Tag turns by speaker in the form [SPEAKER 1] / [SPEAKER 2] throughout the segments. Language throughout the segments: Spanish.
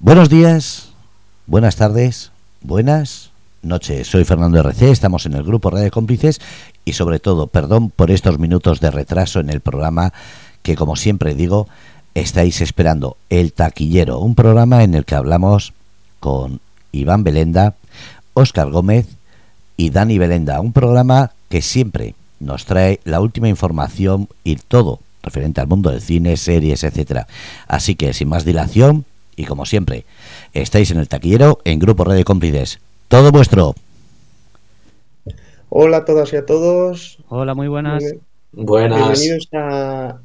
[SPEAKER 1] Buenos días, buenas tardes, buenas noches. Soy Fernando RC, estamos en el grupo Radio Cómplices y sobre todo, perdón por estos minutos de retraso en el programa que como siempre digo, estáis esperando El Taquillero, un programa en el que hablamos con Iván Belenda, Óscar Gómez y Dani Belenda, un programa que siempre nos trae la última información y todo referente al mundo del cine, series, etcétera. Así que sin más dilación, y como siempre, estáis en el taquillero en Grupo Red de Cómplices. Todo vuestro.
[SPEAKER 2] Hola a todas y a todos.
[SPEAKER 3] Hola, muy buenas.
[SPEAKER 2] buenas. Bienvenidos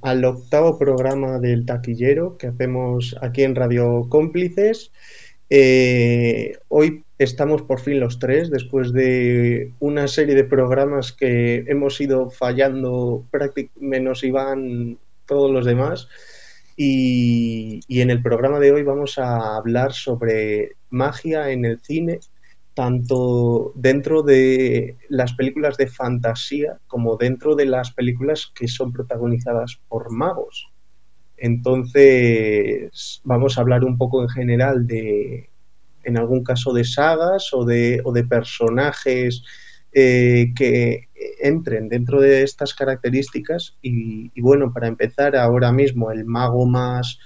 [SPEAKER 2] al octavo programa del taquillero que hacemos aquí en Radio Cómplices. Eh, hoy estamos por fin los tres, después de una serie de programas que hemos ido fallando, menos Iván, todos los demás. Y, en el programa de hoy vamos a hablar sobre magia en el cine, tanto dentro de las películas de fantasía como dentro de las películas que son protagonizadas por magos. Entonces, vamos a hablar un poco en general de, en algún caso, de sagas o de, o de personajes eh, que entren dentro de estas características y, bueno, para empezar ahora mismo el mago más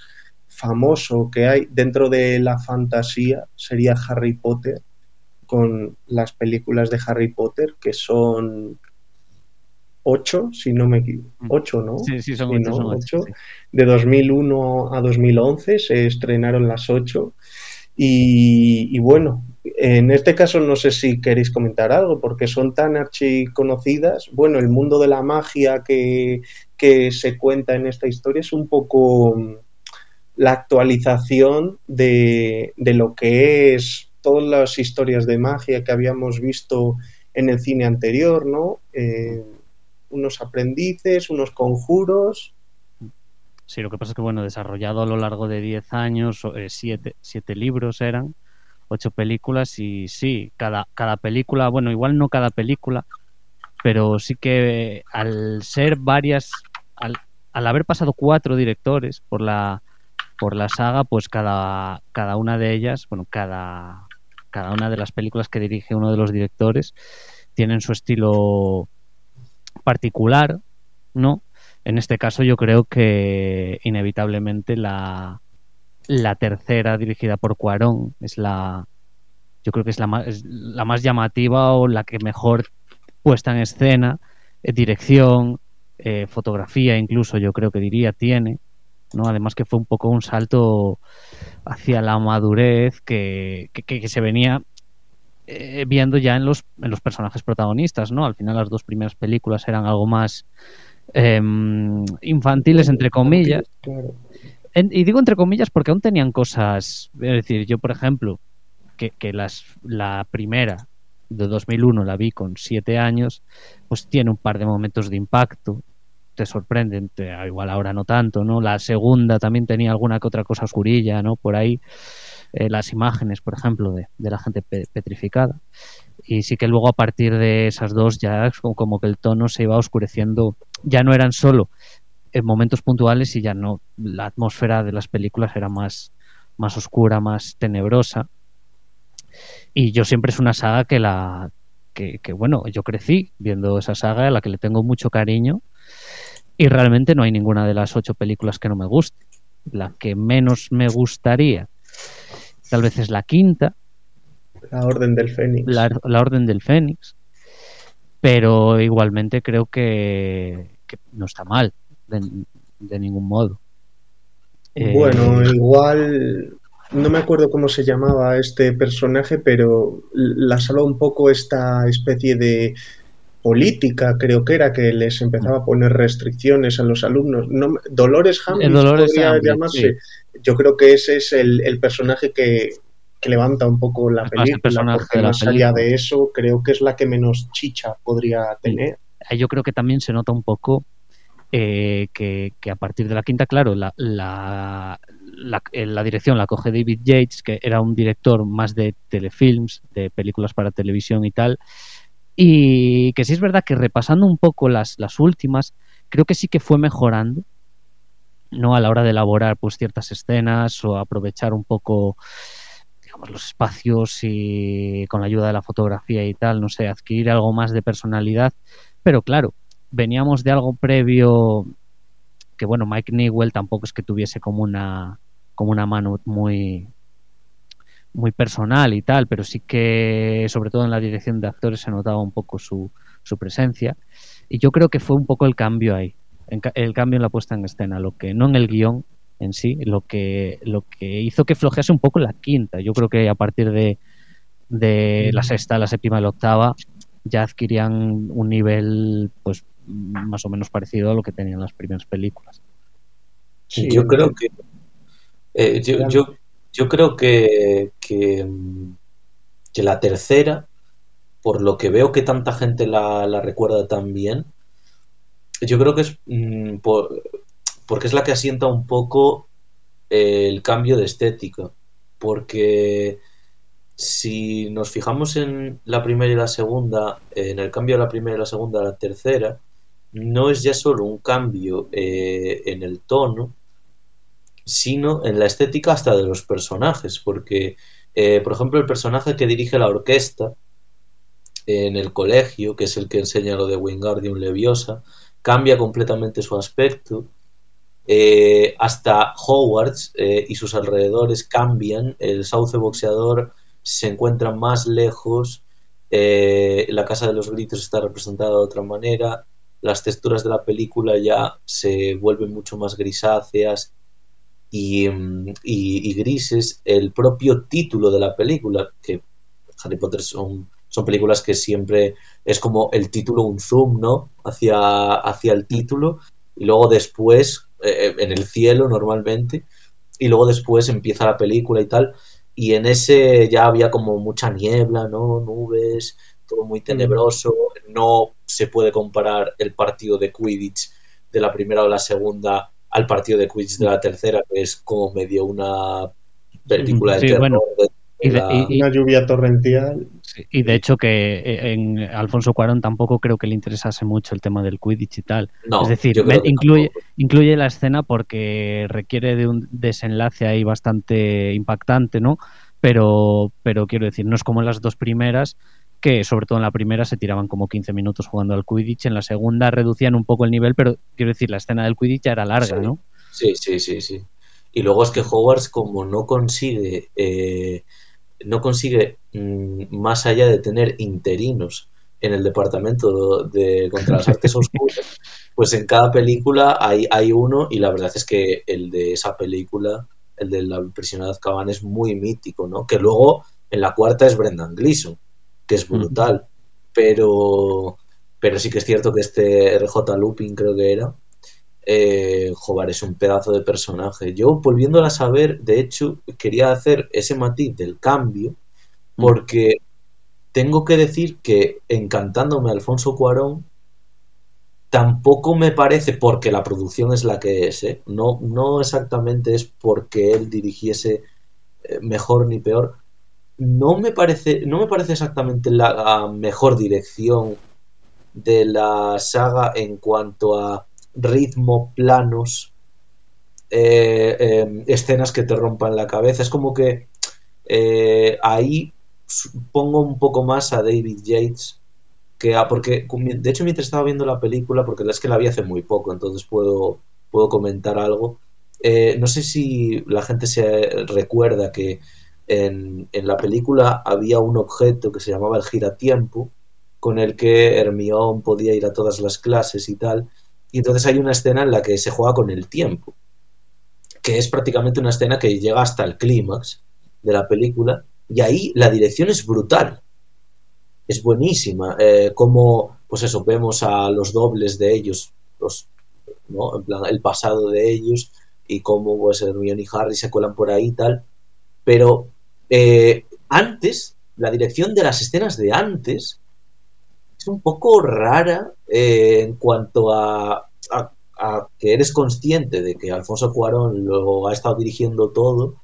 [SPEAKER 2] famoso que hay dentro de la fantasía sería Harry Potter con las películas de Harry Potter que son ocho, si no me equivoco, mm. ocho, ¿no?
[SPEAKER 3] Sí, sí, son,
[SPEAKER 2] ocho, De 2001 a 2011 se estrenaron las ocho y, y bueno, en este caso no sé si queréis comentar algo, porque son tan archiconocidas. Bueno, el mundo de la magia que, se cuenta en esta historia es un poco mm, la actualización de, lo que es todas las historias de magia que habíamos visto en el cine anterior, ¿no? Eh, unos aprendices, unos conjuros.
[SPEAKER 3] Sí, lo que pasa es que, bueno, desarrollado a lo largo de 10 años, eh, siete, siete libros eran, ocho películas y sí, cada, cada película, bueno, igual no cada película, pero sí que al ser varias, al, al haber pasado cuatro directores por la, por la saga, pues cada, cada una de ellas, bueno, cada, cada una de las películas que dirige uno de los directores tienen su estilo particular, ¿no? En este caso yo creo que inevitablemente la, la tercera, dirigida por Cuarón, es la. Yo creo que es la más, la más llamativa o la que mejor puesta en escena, eh, dirección, eh, fotografía, incluso yo creo que diría, tiene. ¿no? Además que fue un poco un salto hacia la madurez que, que, se venía eh, viendo ya en los, en los personajes protagonistas, ¿no? Al final las dos primeras películas eran algo más em, infantiles, entre comillas y digo entre comillas porque aún tenían cosas, es decir, yo por ejemplo, que, que las, la primera de 2001 la vi con siete años, pues tiene un par de momentos de impacto, te sorprenden, igual ahora no tanto, ¿no? La segunda también tenía alguna que otra cosa oscurilla, ¿no? Por ahí, eh, las imágenes, por ejemplo, de, de la gente petrificada. Y sí que luego a partir de esas dos ya como que el tono se iba oscureciendo, ya no eran solo en momentos puntuales y ya no, la atmósfera de las películas era más, más oscura, más tenebrosa. Y yo siempre es una saga que la, que, bueno, yo crecí viendo esa saga a la que le tengo mucho cariño y realmente no hay ninguna de las ocho películas que no me guste. La que menos me gustaría tal vez es la quinta.
[SPEAKER 2] La Orden del Fénix.
[SPEAKER 3] La, Orden del Fénix. Pero igualmente creo que no está mal de, ningún modo.
[SPEAKER 2] Eh, bueno, igual no me acuerdo cómo se llamaba este personaje, pero la salva un poco esta especie de política, creo que era, que les empezaba a poner restricciones a los alumnos. No, Dolores Hamlet podría llamarse. Yo creo que ese es el, personaje que, levanta un poco la película, porque más allá de eso, creo que es la que menos chicha podría tener.
[SPEAKER 3] Yo creo que también se nota un poco eh, que, a partir de la quinta, claro, la, la, eh, la, dirección la coge David Yates, que era un director más de telefilms, de películas para televisión y tal, y que sí es verdad que repasando un poco las, las últimas, creo que sí que fue mejorando, ¿no? A la hora de elaborar pues ciertas escenas o aprovechar un poco digamos los espacios y con la ayuda de la fotografía y tal, no sé, adquirir algo más de personalidad, pero claro, veníamos de algo previo que bueno, Mike Newell tampoco es que tuviese como una como una mano muy muy personal y tal, pero sí que sobre todo en la dirección de actores se notaba un poco su, su presencia y yo creo que fue un poco el cambio ahí el cambio en la puesta en escena, lo que no en el guion en sí, lo que, lo que hizo que flojease un poco la quinta. Yo creo que a partir de, de la sexta, la séptima y la octava ya adquirían un nivel pues más o menos parecido a lo que tenían las primeras películas.
[SPEAKER 4] Sí, yo creo que eh, yo, yo, yo, creo que, que, que, la tercera, por lo que veo que tanta gente la, la recuerda tan bien, yo creo que es mm, porque es la que asienta un poco el cambio de estética. Porque si nos fijamos en la primera y la segunda, en el cambio de la primera y la segunda a la tercera, no es ya solo un cambio eh, en el tono, sino en la estética hasta de los personajes. Porque, eh, por ejemplo, el personaje que dirige la orquesta en el colegio, que es el que enseña lo de Wingardium Leviosa, cambia completamente su aspecto. Eh, hasta Hogwarts y sus alrededores cambian. El sauce boxeador se encuentra más lejos. La casa de los gritos está representada de otra manera. Las texturas de la película ya se vuelven mucho más grisáceas y, mm, y grises. El propio título de la película, que Harry Potter son son películas que siempre es como el título, un zoom, ¿no? Hacia, hacia el título y luego después, eh, en el cielo normalmente, y luego después empieza la película y tal, y en ese ya había como mucha niebla, ¿no? Nubes, todo muy tenebroso, no se puede comparar el partido de Quidditch de la primera o la segunda al partido de Quidditch de la tercera, que es como medio una película de terror
[SPEAKER 2] y una lluvia torrencial.
[SPEAKER 3] y de hecho que eh, en Alfonso Cuarón tampoco creo que le interesase mucho el tema del Quidditch y tal. es decir, incluye, incluye la escena porque requiere de un desenlace ahí bastante impactante, ¿no? Pero, pero quiero decir, no es como en las dos primeras, que sobre todo en la primera se tiraban como 15 minutos jugando al Quidditch, en la segunda reducían un poco el nivel, pero quiero decir, la escena del Quidditch ya era larga, ¿no?
[SPEAKER 4] Sí, sí, sí, sí. Y luego es que Hogwarts, como no consigue eh, no consigue mm, más allá de tener interinos en el departamento de contra las artes oscuras, pues en cada película hay, hay uno y la verdad es que el de esa película, el de la prisión de Azkaban es muy mítico, ¿no? Que luego en la cuarta es Brendan Gleeson, que es brutal, pero pero sí que es cierto que este RJ Lupin creo que era, eh, Jobar es un pedazo de personaje. Yo, volviéndola a saber, de hecho, quería hacer ese matiz del cambio, porque tengo que decir que encantándome Alfonso Cuarón, tampoco me parece, porque la producción es la que es, ¿eh? no, no exactamente es porque él dirigiese eh, mejor ni peor, no me parece, no me parece exactamente la mejor dirección de la saga en cuanto a ritmo, planos, eh, em, escenas que te rompan la cabeza. Es como que eh, ahí pongo un poco más a David Yates que a, porque de hecho mientras estaba viendo la película porque es que la vi hace muy poco entonces puedo puedo comentar algo eh, no sé si la gente se recuerda que en, en, la película había un objeto que se llamaba el giratiempo con el que Hermione podía ir a todas las clases y tal y entonces hay una escena en la que se juega con el tiempo, que es prácticamente una escena que llega hasta el clímax de la película, y ahí la dirección es brutal. Es buenísima. Eh, como, pues eso, vemos a los dobles de ellos, los, ¿no? En plan, el pasado de ellos, y cómo pues Hermione y Harry se cuelan por ahí y tal. Pero eh, antes, la dirección de las escenas de antes es un poco rara eh, en cuanto a, a, que eres consciente de que Alfonso Cuarón lo ha estado dirigiendo todo.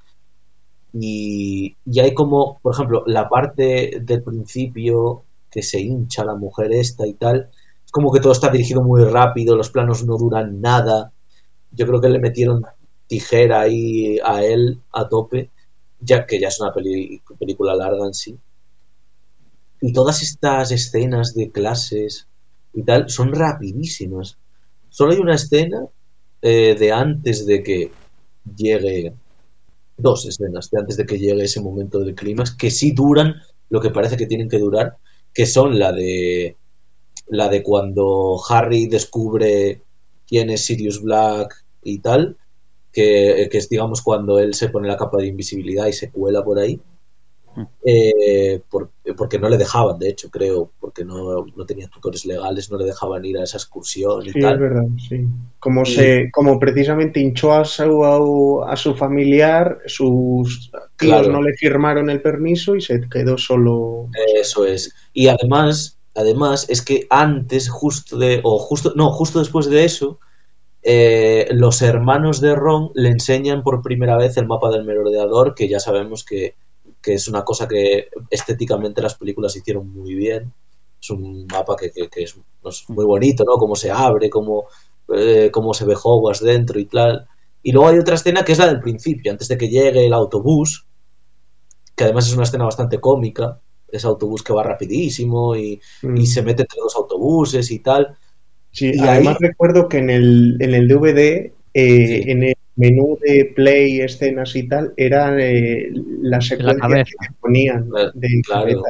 [SPEAKER 4] Y, y, hay como, por ejemplo, la parte del principio que se hincha la mujer esta y tal, es como que todo está dirigido muy rápido, los planos no duran nada. Yo creo que le metieron tijera ahí a él a tope, ya que ya es una película larga en sí. Y todas estas escenas de clases y tal son rapidísimas. Solo hay una escena eh, de antes de que llegue, dos escenas de antes de que llegue ese momento del clímax, que sí duran lo que parece que tienen que durar, que son la de la de cuando Harry descubre quién es Sirius Black y tal, que, es digamos cuando él se pone la capa de invisibilidad y se cuela por ahí. Mm. Eh, porque no le dejaban, de hecho, creo, porque no, no, tenía tutores legales, no le dejaban ir a esa excursión y
[SPEAKER 2] sí,
[SPEAKER 4] tal.
[SPEAKER 2] es verdad, sí. Como, se, como precisamente hinchó a su, a, su familiar, sus tíos no le firmaron el permiso y se quedó solo.
[SPEAKER 4] Eso es. Y además, además, es que antes, justo de, o justo, no, justo después de eso, eh, los hermanos de Ron le enseñan por primera vez el mapa del merodeador, que ya sabemos que, es una cosa que estéticamente las películas hicieron muy bien. Es un mapa que, es, muy bonito, ¿no? Cómo se abre, cómo, eh, cómo se ve Hogwarts dentro y tal. Y luego hay otra escena que es la del principio, antes de que llegue el autobús, que además es una escena bastante cómica, ese autobús que va rapidísimo y, y mm. se mete entre los autobuses y tal.
[SPEAKER 2] Sí, y además recuerdo que en el, en el DVD, eh, en el menú de play, escenas y tal, era eh, la secuencia que ponían de
[SPEAKER 4] claro.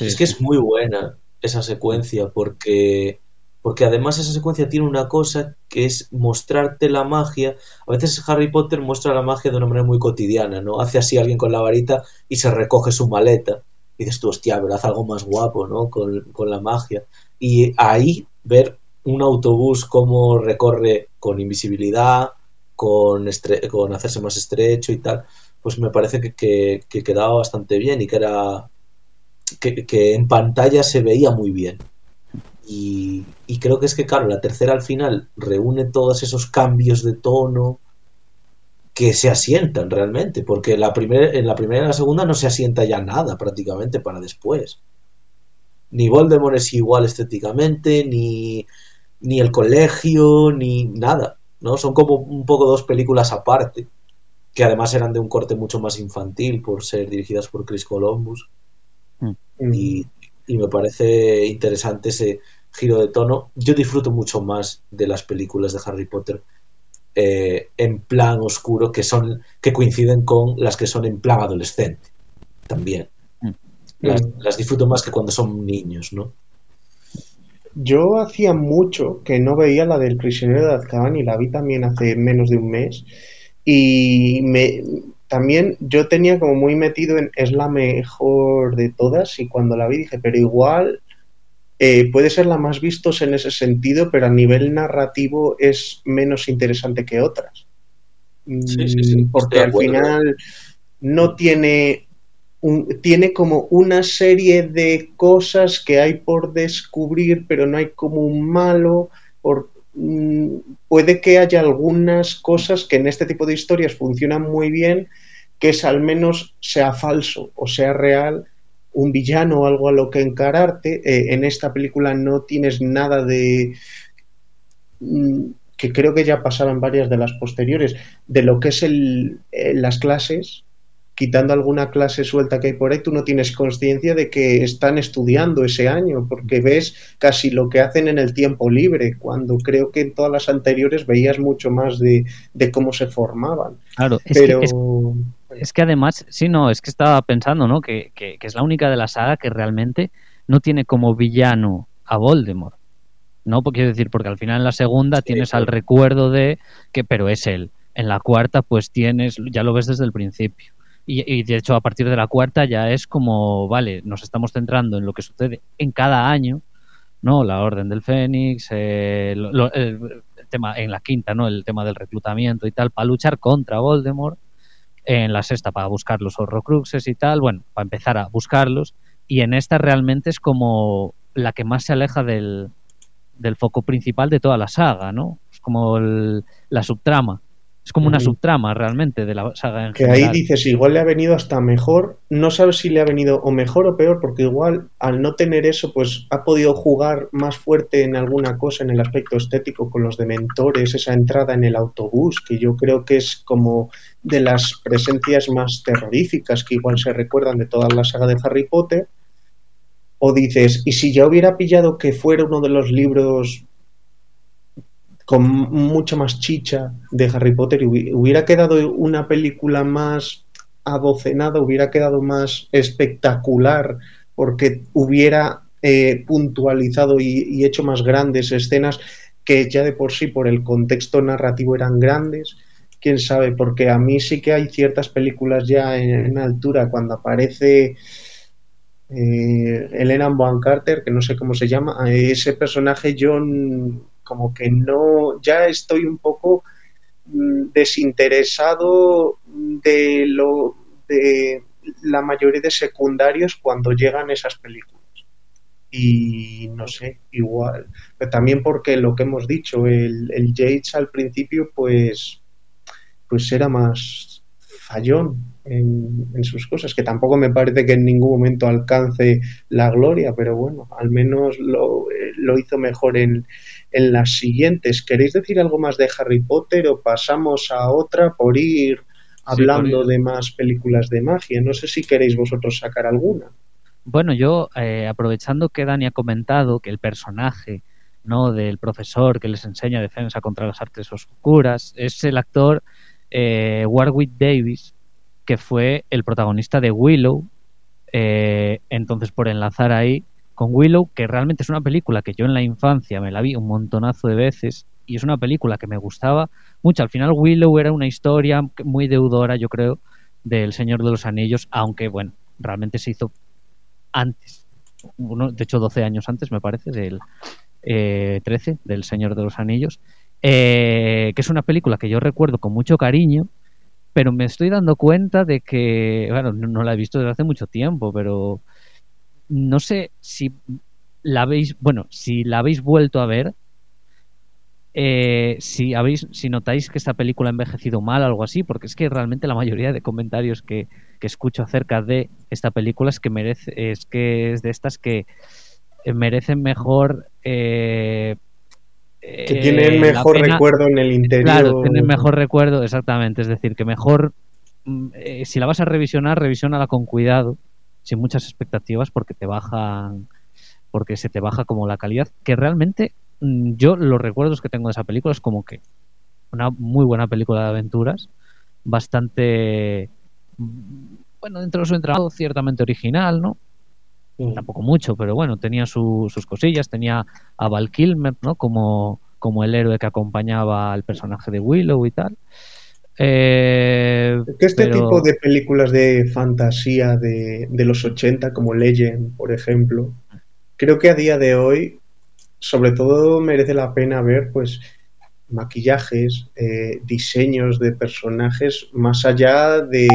[SPEAKER 4] es que es muy buena esa secuencia porque porque además esa secuencia tiene una cosa que es mostrarte la magia. A veces Harry Potter muestra la magia de una manera muy cotidiana, ¿no? Hace así alguien con la varita y se recoge su maleta. Y dices tú, hostia, verás algo más guapo, ¿no? Con, con la magia. Y ahí ver un autobús cómo recorre con invisibilidad, con, con hacerse más estrecho y tal, pues me parece que, quedaba bastante bien y que era que, en pantalla se veía muy bien. Y, creo que es que, claro, la tercera al final reúne todos esos cambios de tono que se asientan realmente, porque la en la primera y la segunda no se asienta ya nada prácticamente para después. Ni Voldemort es igual estéticamente, ni, ni el colegio, ni nada, ¿no? Son como un poco dos películas aparte, que además eran de un corte mucho más infantil por ser dirigidas por Chris Columbus. Mm. Y, me parece interesante ese giro de tono. Yo disfruto mucho más de las películas de Harry Potter eh, en plan oscuro que son que coinciden con las que son en plan adolescente también. Mm. Las, las disfruto más que cuando son niños, ¿no?
[SPEAKER 2] Yo hacía mucho que no veía la del prisionero de Azkaban y la vi también hace menos de un mes. Y me, también yo tenía como muy metido en es la mejor de todas y cuando la vi dije, pero igual eh, puede ser la más vistos en ese sentido, pero a nivel narrativo es menos interesante que otras. Sí, sí, sí, mm, porque al final no tiene tiene como una serie de cosas que hay por descubrir, pero no hay como un malo. Por, mm, puede que haya algunas cosas que en este tipo de historias funcionan muy bien, que es al menos sea falso o sea real un villano o algo a lo que encararte. Eh, en esta película no tienes nada de mm, que creo que ya pasaban varias de las posteriores, de lo que es el, eh, las clases, quitando alguna clase suelta que hay por ahí, tú no tienes conciencia de que están estudiando ese año, porque ves casi lo que hacen en el tiempo libre, cuando creo que en todas las anteriores veías mucho más de, cómo se formaban.
[SPEAKER 3] Claro, es Pero... que, es, que además, sí, no, es que estaba pensando, ¿no? Que, que, es la única de la saga que realmente no tiene como villano a Voldemort. ¿no? Porque quiero decir, porque al final en la segunda tienes al recuerdo de que, pero es él. En la cuarta, pues tienes, ya lo ves desde el principio. Y, de hecho a partir de la cuarta ya es como, vale, nos estamos centrando en lo que sucede en cada año, ¿no? La Orden del Fénix, eh, el, tema en la quinta, ¿no? El tema del reclutamiento y tal, para luchar contra Voldemort. En la sexta para buscar los horrocruxes y tal, bueno, para empezar a buscarlos. Y en esta realmente es como la que más se aleja del, del foco principal de toda la saga, ¿no? Es como la subtrama Es como una subtrama realmente de la saga en
[SPEAKER 2] que
[SPEAKER 3] ahí
[SPEAKER 2] dices, igual le ha venido hasta mejor, no sabes si le ha venido o mejor o peor, porque igual al no tener eso, pues ha podido jugar más fuerte en alguna cosa en el aspecto estético con los dementores, esa entrada en el autobús, que yo creo que es como de las presencias más terroríficas que igual se recuerdan de toda la saga de Harry Potter. O dices, ¿y si ya hubiera pillado que fuera uno de los libros con mucha más chicha de Harry Potter y hubiera quedado una película más adocenada, hubiera quedado más espectacular porque hubiera eh, puntualizado y, hecho más grandes escenas que ya de por sí por el contexto narrativo eran grandes. Quién sabe, porque a mí sí que hay ciertas películas ya en, altura cuando aparece eh, Elena Bonham Carter, que no sé cómo se llama, ese personaje yo como que no, ya estoy un poco mm, desinteresado de lo de la mayoría de secundarios cuando llegan esas películas. Y no sé, igual. Pero también porque lo que hemos dicho, el, el Yates al principio, pues, pues era más fallón en, sus cosas, que tampoco me parece que en ningún momento alcance la gloria, pero bueno, al menos lo, eh, lo hizo mejor en, en las siguientes. ¿Queréis decir algo más de Harry Potter o pasamos a otra por ir hablando de más películas de magia? No sé si queréis vosotros sacar alguna.
[SPEAKER 3] Bueno, yo eh, aprovechando que Dani ha comentado que el personaje no del profesor que les enseña defensa contra las artes oscuras es el actor eh, Warwick Davis que fue el protagonista de Willow eh, entonces por enlazar ahí con Willow, que realmente es una película que yo en la infancia me la vi un montonazo de veces y es una película que me gustaba mucho. Al final Willow era una historia muy deudora, yo creo, del Señor de los Anillos, aunque bueno, realmente se hizo antes, de hecho 12 años antes me parece, del 13, eh, del Señor de los Anillos, eh, que es una película que yo recuerdo con mucho cariño, pero me estoy dando cuenta de que, bueno, no la he visto desde hace mucho tiempo, pero no sé si la habéis, bueno, si la habéis vuelto a ver, eh, si habéis, si notáis que esta película ha envejecido mal o algo así, porque es que realmente la mayoría de comentarios que, escucho acerca de esta película es que merece, es que es de estas que eh, merecen mejor
[SPEAKER 2] eh, que tienen mejor recuerdo en el interior.
[SPEAKER 3] Claro, tienen mejor recuerdo, exactamente. Es decir, que mejor, mm, si la vas a revisionar, revisionala con cuidado sin muchas expectativas porque te bajan porque se te baja como la calidad que realmente mm, yo los recuerdos que tengo de esa película es como que una muy buena película de aventuras bastante mm, bueno dentro de su entrado ciertamente original no tampoco mucho pero bueno tenía sus cosillas tenía a Val Kilmer no como como el héroe que acompañaba al personaje de Willow y tal.
[SPEAKER 2] Eh, este tipo de películas de fantasía de, los 80, como Legend, por ejemplo, creo que a día de hoy, sobre todo, merece la pena ver, pues, maquillajes, eh, diseños de personajes más allá de,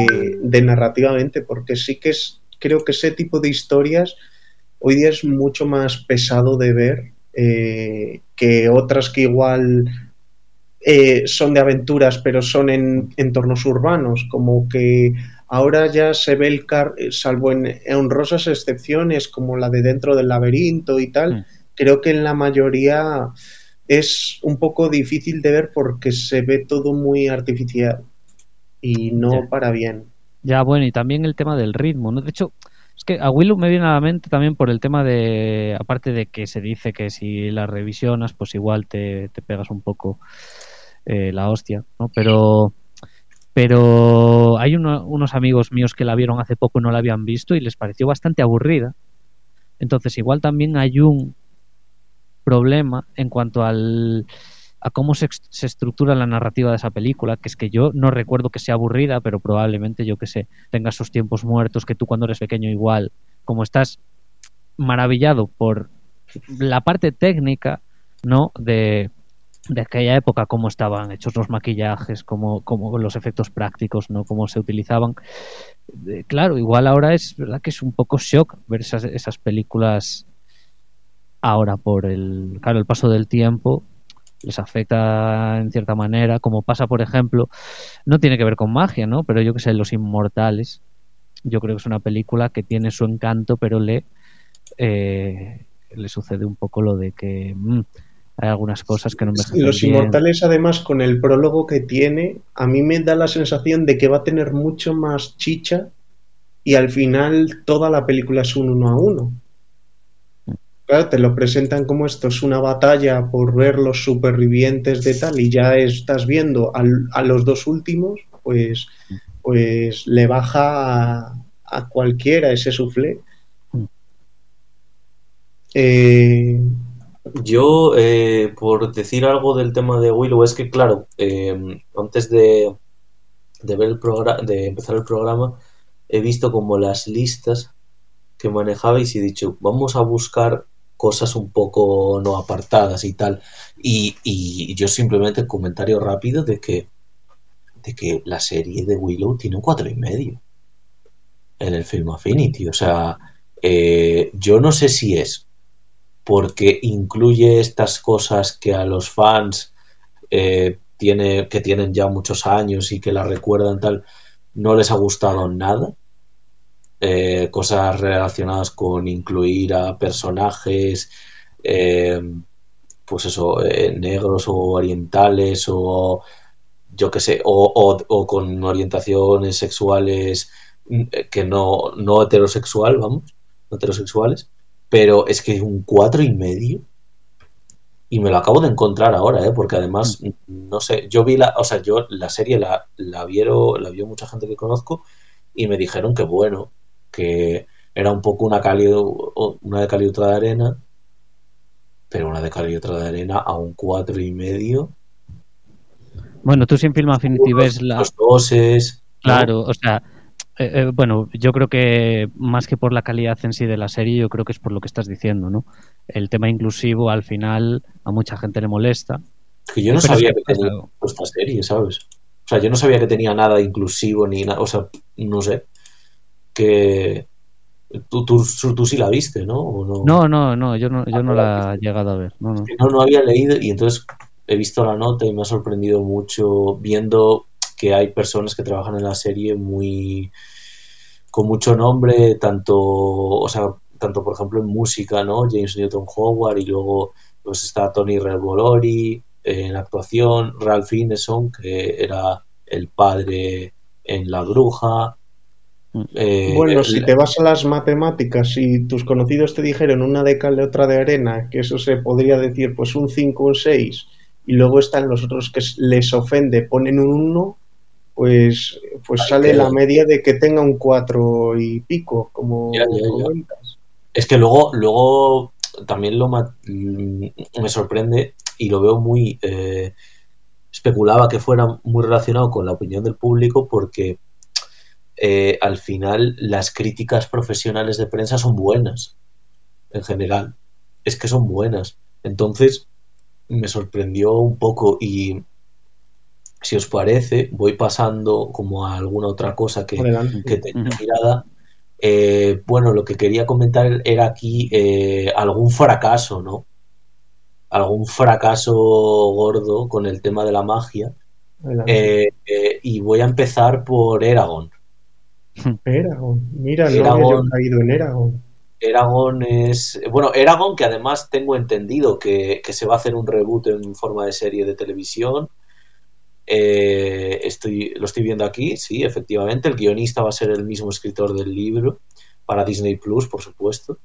[SPEAKER 2] narrativamente, porque sí que es, creo que ese tipo de historias hoy día es mucho más pesado de ver eh, que otras que igual eh, son de aventuras, pero son en entornos urbanos, como que ahora ya se ve el car, eh, salvo en, honrosas excepciones como la de dentro del laberinto y tal, mm. creo que en la mayoría es un poco difícil de ver porque se ve todo muy artificial y no para bien.
[SPEAKER 3] Ya, bueno, y también el tema del ritmo, ¿no? De hecho, es que a Willow me viene a la mente también por el tema de, aparte de que se dice que si la revisionas, pues igual te, te pegas un poco eh, la hostia, ¿no? Pero, pero hay unos amigos míos que la vieron hace poco y no la habían visto y les pareció bastante aburrida. Entonces, igual también hay un problema en cuanto al, a cómo se, estructura la narrativa de esa película, que es que yo no recuerdo que sea aburrida, pero probablemente, yo que sé, tenga esos tiempos muertos que tú cuando eres pequeño igual, como estás maravillado por la parte técnica, ¿no? De, de aquella época, cómo estaban hechos los maquillajes, cómo, cómo los efectos prácticos, ¿no? cómo se utilizaban. claro, igual ahora es verdad que es un poco shock ver esas, esas películas ahora por el, claro, el paso del tiempo. Les afecta en cierta manera, como pasa, por ejemplo, no tiene que ver con magia, ¿no? Pero yo que sé, Los Inmortales, yo creo que es una película que tiene su encanto, pero le, eh, le sucede un poco lo de que mm, hay algunas cosas que no me
[SPEAKER 2] Los Inmortales, además, con el prólogo que tiene, a mí me da la sensación de que va a tener mucho más chicha y al final toda la película es un uno a uno. Claro, te lo presentan como esto es una batalla por ver los supervivientes de tal y ya estás viendo a los dos últimos, pues, pues le baja a, cualquiera ese suflé.
[SPEAKER 4] Eh, Yo, eh, por decir algo del tema de Willow, es que, claro, eh, antes de, de ver el programa, de empezar el programa, he visto como las listas que manejabais y he dicho, vamos a buscar cosas un poco no apartadas y tal. Y, y yo simplemente comentario rápido de que, de que la serie de Willow tiene un cuatro y medio en el film Affinity. O sea, eh, yo no sé si es porque incluye estas cosas que a los fans eh, tiene, que tienen ya muchos años y que la recuerdan tal, no les ha gustado nada eh, cosas relacionadas con incluir a personajes, eh, pues eso, eh, negros o orientales o yo qué sé, o, con orientaciones sexuales mm, que no, no heterosexual, vamos, no heterosexuales, pero es que un cuatro y medio y me lo acabo de encontrar ahora, ¿eh? porque además, mm. no sé, yo vi la, o sea, yo la serie la, la vieron, la vio mucha gente que conozco y me dijeron que bueno, que era un poco una cali, una de cal y otra de arena, pero una de cal y otra de arena a un cuatro y medio.
[SPEAKER 3] Bueno, tú sin Film Affinity ves la...
[SPEAKER 4] Los doses...
[SPEAKER 3] Claro, o sea, eh, eh, bueno, yo creo que más que por la calidad en sí de la serie, yo creo que es por lo que estás diciendo, ¿no? El tema inclusivo al final a mucha gente le molesta.
[SPEAKER 4] Que yo no sabía que, tenía esta serie, ¿sabes? O sea, yo no sabía que tenía nada inclusivo ni nada, o sea, no sé que tú, tú, tú, sí la viste, ¿no?
[SPEAKER 3] no? No, no, yo no, yo no la he llegado a ver. No, no.
[SPEAKER 4] no, había leído y entonces he visto la nota y me ha sorprendido mucho viendo que hay personas que trabajan en la serie muy con mucho nombre, tanto, o sea, tanto por ejemplo en música, ¿no? James Newton Howard y luego pues está Tony Revolori en actuación, Ralph Ineson, que era el padre en La Bruja,
[SPEAKER 2] eh, bueno, si te vas a las matemáticas y tus conocidos te dijeron una de cal y otra de arena, que eso se podría decir pues un 5 o un 6, y luego están los otros que les ofende, ponen un 1, pues, pues sale la media de que tenga un 4 y pico, como
[SPEAKER 4] Es que luego, luego también lo mm, me sorprende y lo veo muy... Eh, especulaba que fuera muy relacionado con la opinión del público porque eh, al final las críticas profesionales de prensa son buenas, en general. Es que son buenas. Entonces, me sorprendió un poco y si os parece, voy pasando como a alguna otra cosa que, que tenga mirada. Eh, bueno, lo que quería comentar era aquí eh, algún fracaso, ¿no? Algún fracaso gordo con el tema de la magia. y voy a empezar por Eragon.
[SPEAKER 2] Eragon, mira, no había caído en Eragon.
[SPEAKER 4] Eragon es. Bueno, Eragon, que además tengo entendido que, se va a hacer un reboot en forma de serie de televisión. Eh, estoy, lo estoy viendo aquí, sí, efectivamente. El guionista va a ser el mismo escritor del libro, para Disney Plus, por supuesto.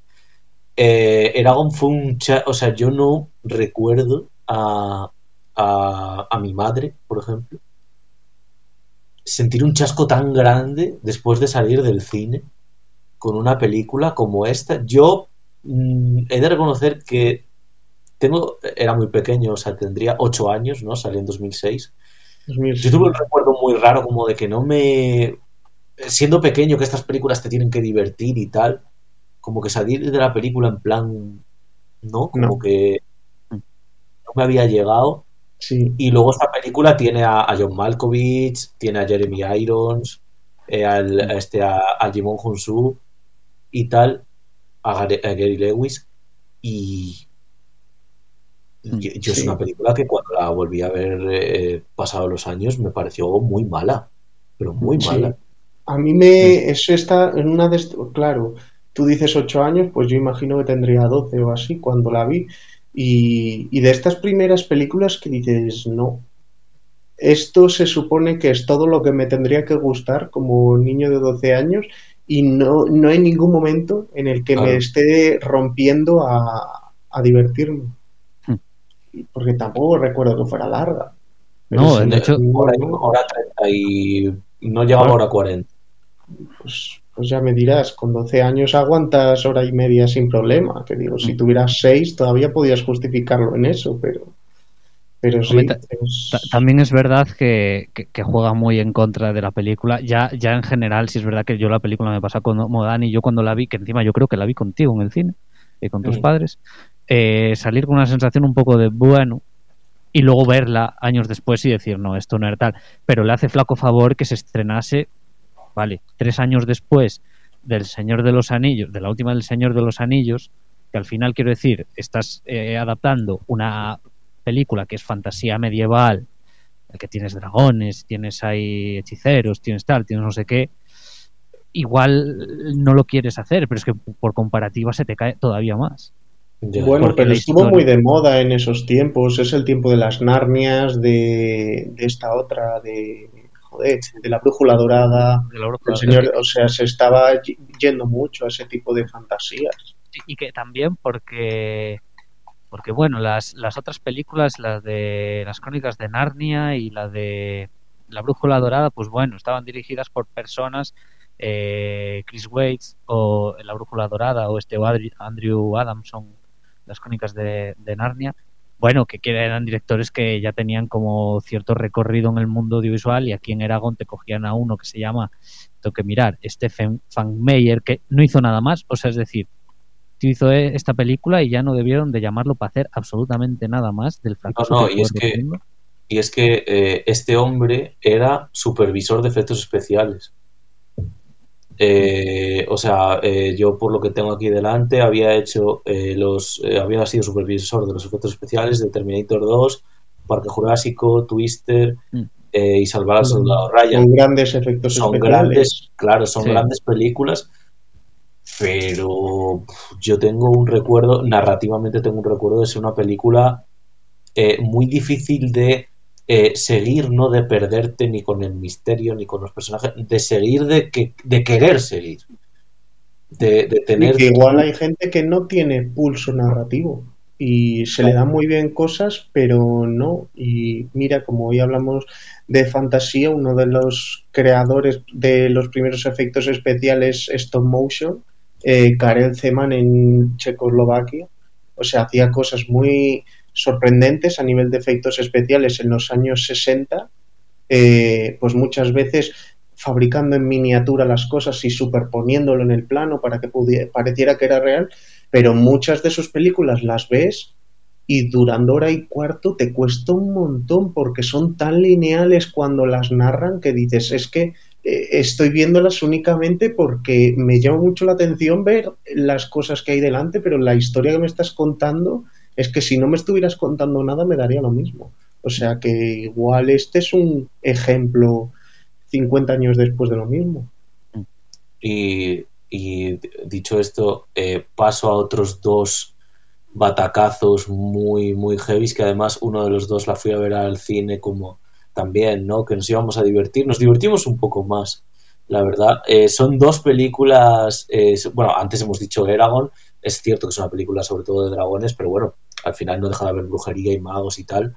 [SPEAKER 4] Eh, Eragon fue un. O sea, yo no recuerdo a, a mi madre, por ejemplo, sentir un chasco tan grande después de salir del cine con una película como esta. Yo mm, he de reconocer que tengo, era muy pequeño, o sea, tendría ocho años, ¿no? Salió en 2006. Yo tuve un recuerdo muy raro como de que no me... Siendo pequeño, que estas películas te tienen que divertir y tal, como que salir de la película en plan, ¿no? Como que no me había llegado. Y luego esta película tiene a, John Malkovich, tiene a Jeremy Irons, eh, a, este, a, Jimon Hunsu y tal, a, Gary Lewis. Y, Yo, es una película que cuando la volví a ver eh, pasado los años me pareció muy mala, pero muy mala.
[SPEAKER 2] A mí me. Eso está en una de. Claro, tú dices ocho años, pues yo imagino que tendría 12 o así cuando la vi. Y, y de estas primeras películas que dices, no, esto se supone que es todo lo que me tendría que gustar como niño de 12 años y no, no hay ningún momento en el que me esté rompiendo a, a divertirme. Hmm. Porque tampoco recuerdo que fuera larga.
[SPEAKER 4] no, de hecho, hora, hora 30 y no llegaba a hora 40.
[SPEAKER 2] Pues, pues, ya me dirás, con 12 años aguantas hora y media sin problema. Que digo, si hmm. tuvieras 6 todavía podías justificarlo en eso, pero... Pero sí,
[SPEAKER 3] También es verdad que, juega muy en contra de la película. Ya, ya en general, si es verdad que yo la película me pasa con Dani, yo cuando la vi, que encima yo creo que la vi contigo en el cine, y con tus mm. padres, eh, salir con una sensación un poco de bueno y luego verla años después y decir, no, esto no era tal. Pero le hace flaco favor que se estrenase, vale, tres años después del Señor de los Anillos, de la última del Señor de los Anillos, que al final quiero decir, estás eh, adaptando una película que es fantasía medieval, que tienes dragones, tienes ahí hechiceros, tienes tal, tienes no sé qué, igual no lo quieres hacer, pero es que por comparativa se te cae todavía más.
[SPEAKER 2] bueno, pero estuvo muy de moda en esos tiempos, es el tiempo de las Narnias, de, esta otra, de joder, de la brújula dorada, el señor, o sea, se estaba yendo mucho a ese tipo de fantasías.
[SPEAKER 3] Y que también porque porque bueno, las, las otras películas, las de las crónicas de Narnia y la de La Brújula Dorada, pues bueno, estaban dirigidas por personas, eh, Chris Waits o La Brújula Dorada o este Andrew Adamson, las crónicas de, Narnia, bueno, que eran directores que ya tenían como cierto recorrido en el mundo audiovisual y aquí en Eragon te cogían a uno que se llama, tengo que mirar, Stephen Meyer, que no hizo nada más, o sea, es decir, hizo e, esta película y ya no debieron de llamarlo para hacer absolutamente nada más del fracaso.
[SPEAKER 4] No, no, y, es que, y es que eh, este hombre era supervisor de efectos especiales. Eh, o sea, eh, yo por lo que tengo aquí delante había hecho los, había sido supervisor de los efectos especiales de Terminator 2, Parque Jurásico, Twister mm. y Salvar al Soldado Ryan.
[SPEAKER 2] Son grandes efectos
[SPEAKER 4] son
[SPEAKER 2] especiales.
[SPEAKER 4] Grandes, claro, son grandes películas pero yo tengo un recuerdo, narrativamente tengo un recuerdo de ser una película eh, muy difícil de eh, seguir, no de perderte ni con el misterio ni con los personajes, de seguir, de, que, de querer seguir. De, tener.
[SPEAKER 2] igual hay gente que no tiene pulso narrativo y se le dan muy bien cosas, pero no. Y mira, como hoy hablamos de fantasía, uno de los creadores de los primeros efectos especiales stop motion eh, Karel Zeman en Checoslovaquia. O sea, hacía cosas muy sorprendentes a nivel de efectos especiales en los años 60, eh, pues muchas veces fabricando en miniatura las cosas y superponiéndolo en el plano para que pareciera que era real, pero muchas de sus películas las ves y durando hora y cuarto te cuesta un montón porque son tan lineales cuando las narran que dices, es que eh, estoy viéndolas únicamente porque me llama mucho la atención ver las cosas que hay delante, pero la historia que me estás contando es que si no me estuvieras contando nada me daría lo mismo. O sea que igual este es un ejemplo 50 años después de lo mismo.
[SPEAKER 4] Y, dicho esto, eh, paso a otros dos batacazos muy, muy heavy, que además uno de los dos la fui a ver al cine como también, ¿no? Que nos íbamos a divertir, nos divertimos un poco más, la verdad. Eh, son dos películas, eh, bueno, antes hemos dicho Eragon, es cierto que es una película sobre todo de dragones, pero bueno, al final no deja de haber brujería y magos y tal,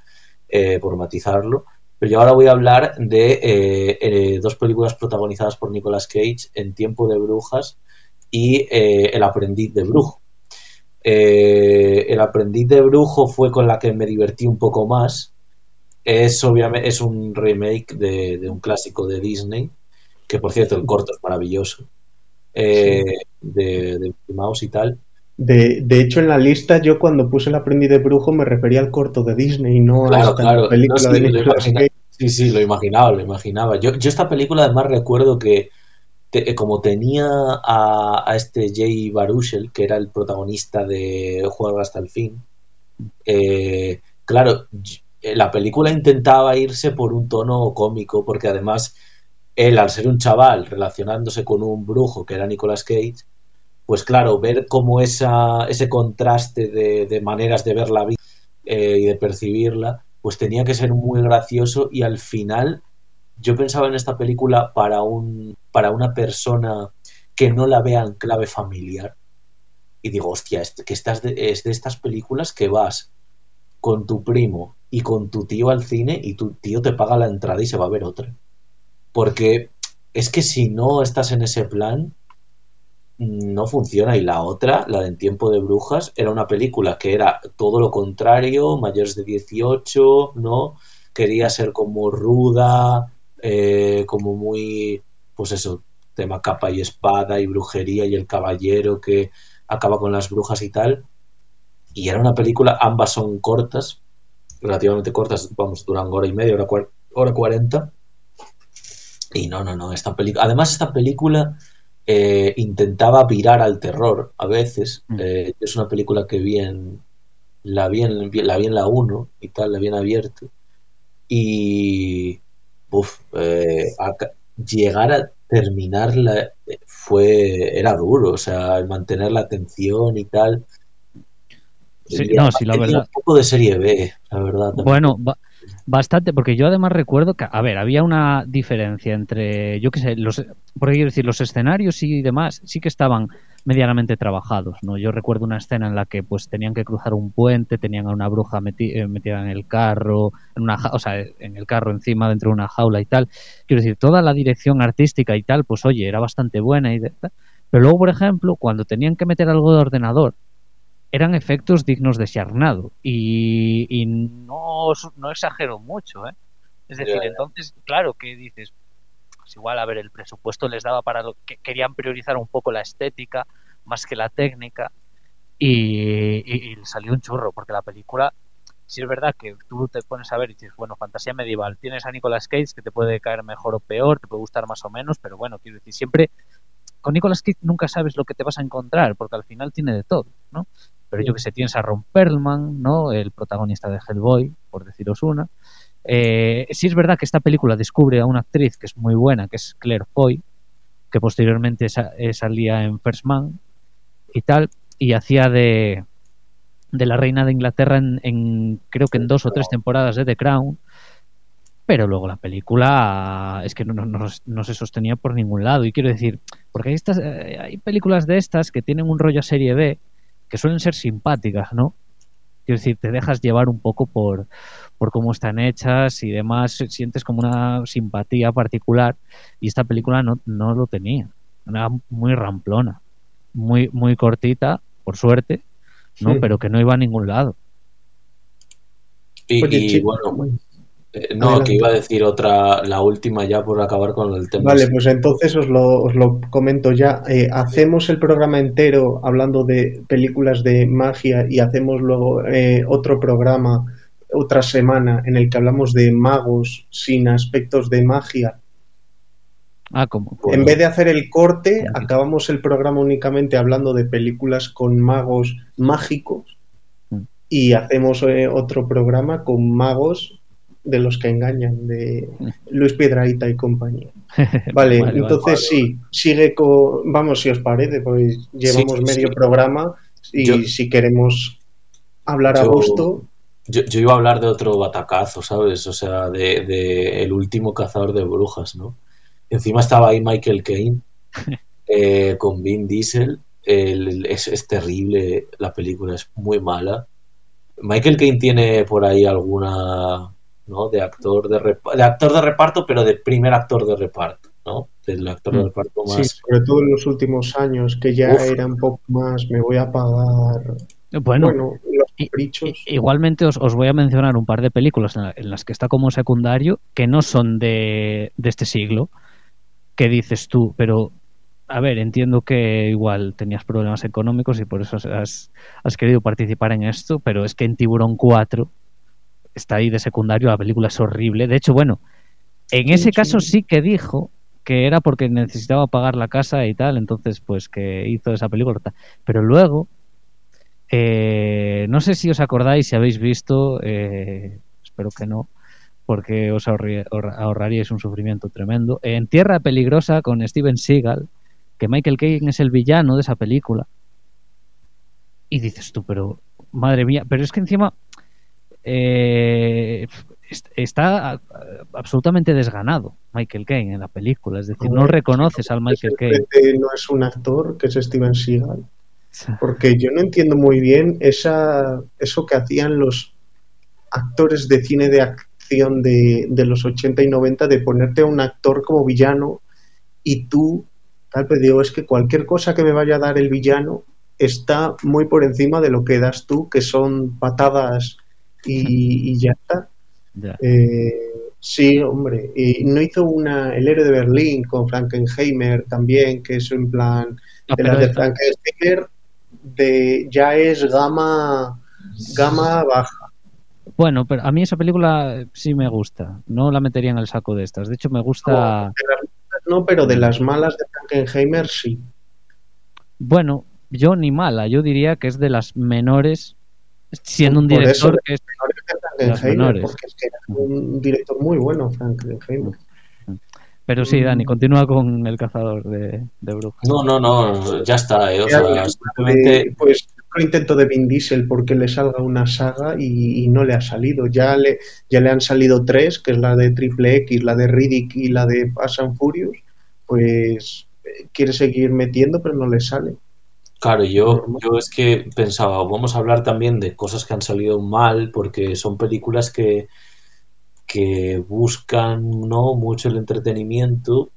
[SPEAKER 4] eh, por matizarlo. Pero yo ahora voy a hablar de dos películas protagonizadas por Nicolas Cage, En tiempo de brujas y El aprendiz de brujo. el aprendiz de brujo fue con la que me divertí un poco más, es obviamente es un remake de, un clásico de Disney, que por cierto el corto es maravilloso, eh, de, de Mouse y tal.
[SPEAKER 2] De, de, hecho, en la lista, yo cuando puse el aprendiz de brujo me refería al corto de Disney, no a esta película de
[SPEAKER 4] Sí, sí, lo imaginaba, lo imaginaba. Yo, yo esta película además recuerdo que como tenía a, a, este Jay Baruchel, que era el protagonista de Juego hasta el fin, eh, claro, la película intentaba irse por un tono cómico, porque además él, al ser un chaval relacionándose con un brujo que era Nicolas Cage, pues claro, ver cómo esa, ese contraste de, maneras de ver la vida eh, y de percibirla, pues tenía que ser muy gracioso y al final yo pensaba en esta película para, un, para una persona que no la vea en clave familiar y digo, hostia, que estás es de estas películas que vas con tu primo y con tu tío al cine y tu tío te paga la entrada y se va a ver otra. Porque es que si no estás en ese plan, no funciona. Y la otra, la de En tiempo de brujas, era una película que era todo lo contrario, mayores de 18, ¿no? Quería ser como ruda, eh, como muy, pues eso, tema capa y espada y brujería y el caballero que acaba con las brujas y tal. Y era una película, ambas son cortas, relativamente cortas, vamos, duran hora y media, hora, hora cuarenta. Y no, no, no, esta película. Además, esta película eh, intentaba virar al terror a veces. Mm. Eh, es una película que vi en. La vi en la, vi en la 1 y tal, la vi en abierto. Y. Uf, eh, llegar a terminarla fue. Era duro, o sea, mantener la atención y tal.
[SPEAKER 3] Sí, no, sí, la verdad.
[SPEAKER 4] Un poco de serie B, la verdad.
[SPEAKER 3] Bueno, bastante, porque yo además recuerdo que, a ver, había una diferencia entre, yo qué sé, los, por decir, los escenarios y demás sí que estaban medianamente trabajados, ¿no? Yo recuerdo una escena en la que pues tenían que cruzar un puente, tenían a una bruja eh, metida en el carro, en una, o sea, en el carro encima dentro de una jaula y tal. Quiero decir, toda la dirección artística y tal, pues oye, era bastante buena y de, pero luego, por ejemplo, cuando tenían que meter algo de ordenador eran efectos dignos de Sharnado y, no, no exagero mucho, ¿eh? Es decir, entonces, claro, que dices, pues igual, a ver, el presupuesto les daba para lo que querían priorizar un poco la estética más que la técnica y, salió un churro, porque la película, si es verdad que tú te pones a ver y dices, bueno, fantasía medieval, tienes a Nicolas Cage que te puede caer mejor o peor, te puede gustar más o menos, pero bueno, quiero decir, siempre con Nicolas Cage nunca sabes lo que te vas a encontrar, porque al final tiene de todo, ¿no? pero yo que sé, tienes a Ron Perlman, ¿no? El protagonista de Hellboy, por deciros una. Eh, sí es verdad que esta película descubre a una actriz que es muy buena, que es Claire Foy, que posteriormente eh, salía en First Man y tal, y hacía de, de la reina de Inglaterra en, creo que en dos o tres temporadas de The Crown, pero luego la película es que no, no, se sostenía por ningún lado. Y quiero decir, porque hay, estas, eh, hay películas de estas que tienen un rollo serie B, que suelen ser simpáticas, ¿no? Quiero decir, te dejas llevar un poco por, por cómo están hechas y demás, sientes como una simpatía particular y esta película no, no lo tenía, era muy ramplona, muy, muy cortita, por suerte, ¿no? Pero que no iba a ningún lado.
[SPEAKER 4] Y, bueno, eh, no, que iba a decir otra, la última ya por acabar con el tema.
[SPEAKER 2] Vale, pues entonces os lo, os lo comento ya. Eh, hacemos el programa entero hablando de películas de magia y hacemos luego eh, otro programa otra semana en el que hablamos de magos sin aspectos de magia.
[SPEAKER 3] Ah, ¿cómo?
[SPEAKER 2] En vez de hacer el corte, acabamos el programa únicamente hablando de películas con magos mágicos mm. y hacemos otro programa con magos de los que engañan, de Luis Piedraíta y compañía. Vale, entonces sí, sigue con, vamos, si os parece, pues llevamos medio programa y si queremos hablar a gusto.
[SPEAKER 4] Yo, iba a hablar de otro batacazo, ¿sabes? O sea, de, el último cazador de brujas, ¿no? Encima estaba ahí Michael Caine eh, con Vin Diesel. es, es terrible la película, es muy mala. Michael Caine tiene por ahí alguna ¿no? De actor de, de actor de reparto, pero de primer actor de reparto, ¿no? Del actor de mm. reparto más.
[SPEAKER 2] Sí, sobre todo en los últimos años, que ya era un poco más, me voy a pagar.
[SPEAKER 3] Bueno, los igualmente os, voy a mencionar un par de películas en, las que está como secundario que no son de, de este siglo, que dices tú, pero a ver, entiendo que igual tenías problemas económicos y por eso has, has, querido participar en esto, pero es que en Tiburón 4 está ahí de secundario, la película es horrible. De hecho, bueno, en ese caso sí que dijo que era porque necesitaba pagar la casa y tal, entonces pues que hizo esa película. Pero luego, Eh, no sé si os acordáis, si habéis visto, eh, espero que no, porque os ahorraríais un sufrimiento tremendo. En Tierra Peligrosa con Steven Seagal, que Michael Caine es el villano de esa película. Y dices tú, pero madre mía, pero es que encima eh, está absolutamente desganado Michael Caine en la película, es decir, no reconoces al Michael Caine.
[SPEAKER 2] No es un actor, que es Steven Seagal. Porque yo no entiendo muy bien esa, eso que hacían los actores de cine de acción de, de los 80 y 90 de ponerte a un actor como villano y tú, tal vez digo, es que cualquier cosa que me vaya a dar el villano está muy por encima de lo que das tú, que son patadas y, ya está. Eh, sí, hombre. Y no hizo una El héroe de Berlín con Frankenheimer también, que es en plan. de las de Frankenheimer de, ya es gama, gama baja.
[SPEAKER 3] Bueno, pero a mí esa película sí me gusta. No la metería en el saco de estas. De hecho, me gusta.
[SPEAKER 2] No, pero de las malas de Frankenheimer sí.
[SPEAKER 3] Bueno, yo ni mala. Yo diría que es de las menores, siendo un director que es.
[SPEAKER 2] De Porque es que era un director muy bueno, Frankenheimer.
[SPEAKER 3] Pero sí, Dani, mm. continúa con el cazador de, de brujas.
[SPEAKER 4] No, no, no, ya está. Eh,
[SPEAKER 2] pues lo intento de Vin Diesel porque le salga una saga y, no le ha salido. Ya le, ya le han salido tres, que es la de Triple X, la de Riddick y la de Fast and Furious. Pues eh, quiere seguir metiendo, pero no le sale.
[SPEAKER 4] Claro, yo, yo es que pensaba, vamos a hablar también de cosas que han salido mal, porque son películas que, que buscan no mucho el entretenimiento,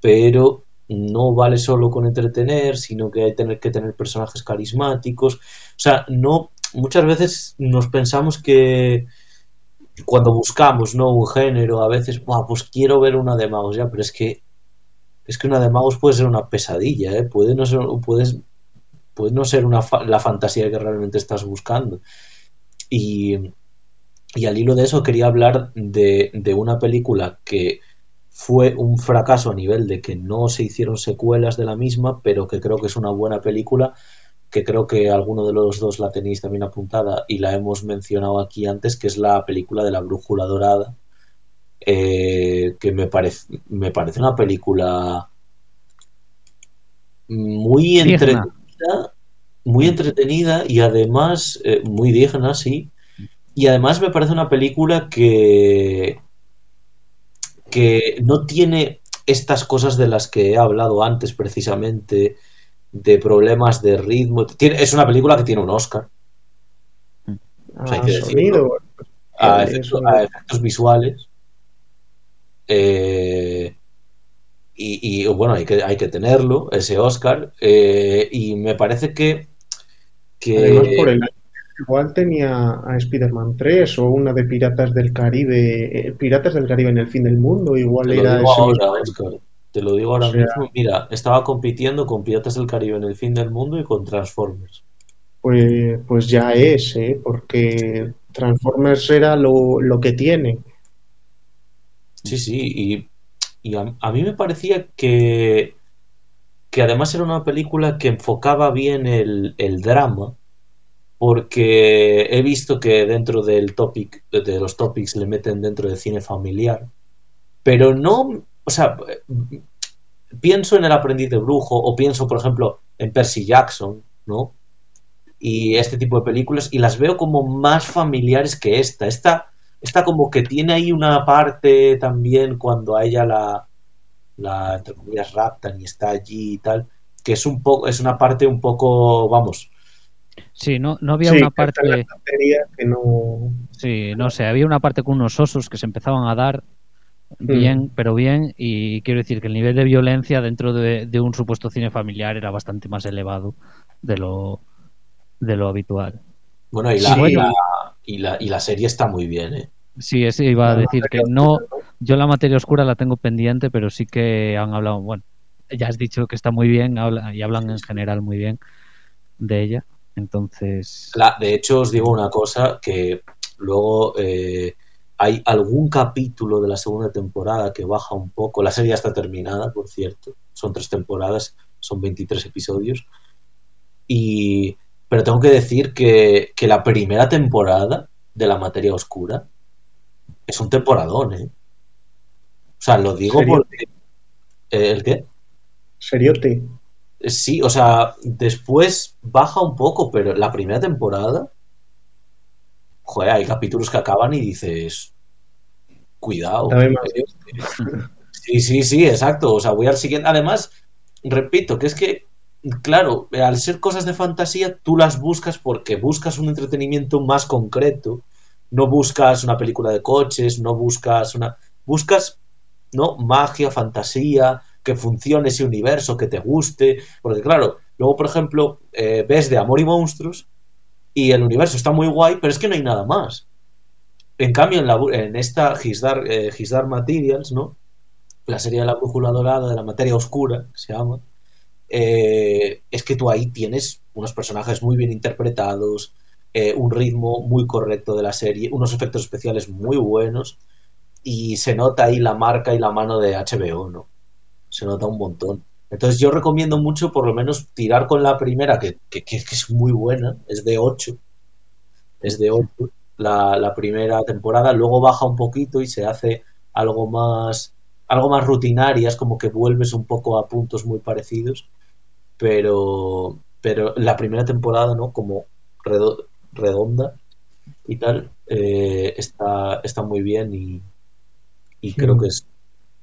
[SPEAKER 4] pero no vale solo con entretener, sino que hay tener que tener personajes carismáticos. O sea, no muchas veces nos pensamos que cuando buscamos no un género, a veces, pues quiero ver una de magos ya, pero es que es que una de magos puede ser una pesadilla, ¿eh? puede no ser puedes puede no ser una la fantasía que realmente estás buscando. Y y al hilo de eso quería hablar de, una película que fue un fracaso a nivel de que no se hicieron secuelas de la misma, pero que creo que es una buena película, que creo que alguno de los dos la tenéis también apuntada y la hemos mencionado aquí antes, que es la película de la Brújula Dorada, eh, que me parece, me parece una película muy entretenida, muy entretenida y además eh, muy digna, sí, y además me parece una película que, que no tiene estas cosas de las que he hablado antes precisamente, de problemas de ritmo. es una película que tiene un Oscar.
[SPEAKER 2] a,
[SPEAKER 4] efectos, visuales. Eh, y, bueno, hay que, hay que tenerlo, ese Oscar. Eh, y me parece que.
[SPEAKER 2] que por el Igual tenía a Spider-Man 3 o una de Piratas del Caribe, eh, Piratas del Caribe en el fin del mundo, igual
[SPEAKER 4] te
[SPEAKER 2] era
[SPEAKER 4] lo digo ahora, te lo digo ahora mismo. Mira, estaba compitiendo con Piratas del Caribe en el fin del mundo y con Transformers.
[SPEAKER 2] Pues, pues ya es, ¿eh? porque Transformers era lo, que tiene.
[SPEAKER 4] Sí, sí, y, a, mí me parecía que, que además era una película que enfocaba bien el, el drama porque he visto que dentro del topic, de los topics le meten dentro de cine familiar, pero no, o sea, pienso en El aprendiz de brujo o pienso, por ejemplo, en Percy Jackson, ¿no? Y este tipo de películas y las veo como más familiares que esta. Esta, esta como que tiene ahí una parte también cuando a ella la, la entre comillas, raptan y está allí y tal, que es un poco, es una parte un poco, vamos,
[SPEAKER 3] Sí, no, no había una parte.
[SPEAKER 2] Que no...
[SPEAKER 3] Sí, no sé, había una parte con unos osos que se empezaban a dar mm. bien, pero bien, y quiero decir que el nivel de violencia dentro de, un supuesto cine familiar era bastante más elevado de lo, de lo habitual.
[SPEAKER 4] Bueno, y la, y, la, y, la, serie está muy bien, ¿eh?
[SPEAKER 3] Sí, ese iba a decir que no, yo la materia oscura la tengo pendiente, pero sí que han hablado, bueno, ya has dicho que está muy bien y hablan en general muy bien de ella. Entonces.
[SPEAKER 4] de hecho, os digo una cosa que luego eh, hay algún capítulo de la segunda temporada que baja un poco. La serie ya está terminada, por cierto. Son tres temporadas, son 23 episodios. Y pero tengo que decir que, que la primera temporada de la materia oscura es un temporadón, ¿eh? O sea, lo digo porque... ¿Eh, ¿El qué?
[SPEAKER 2] Seriote.
[SPEAKER 4] Sí, o sea, después baja un poco, pero la primera temporada... Joder, hay capítulos que acaban y dices... Cuidado. Sí, sí, sí, exacto. O sea, voy al siguiente. Además, repito, que es que, claro, al ser cosas de fantasía, tú las buscas porque buscas un entretenimiento más concreto. No buscas una película de coches, no buscas una. Buscas, ¿no? Magia, fantasía, que funcione ese universo, que te guste. Porque, claro, luego, por ejemplo, eh, ves de Amor y Monstruos y el universo está muy guay, pero es que no hay nada más. En cambio, en, la, en esta His Dark, eh, Materials, ¿no? La serie de la brújula dorada, de la materia oscura, se llama, eh, es que tú ahí tienes unos personajes muy bien interpretados, eh, un ritmo muy correcto de la serie, unos efectos especiales muy buenos, y se nota ahí la marca y la mano de HBO, ¿no? Se nota un montón. Entonces yo recomiendo mucho por lo menos tirar con la primera, que, que, es muy buena, es de 8, es de 8 la, primera temporada, luego baja un poquito y se hace algo más algo más rutinaria, es como que vuelves un poco a puntos muy parecidos, pero pero la primera temporada, ¿no? Como redonda y tal, eh, está, está muy bien y, y creo que es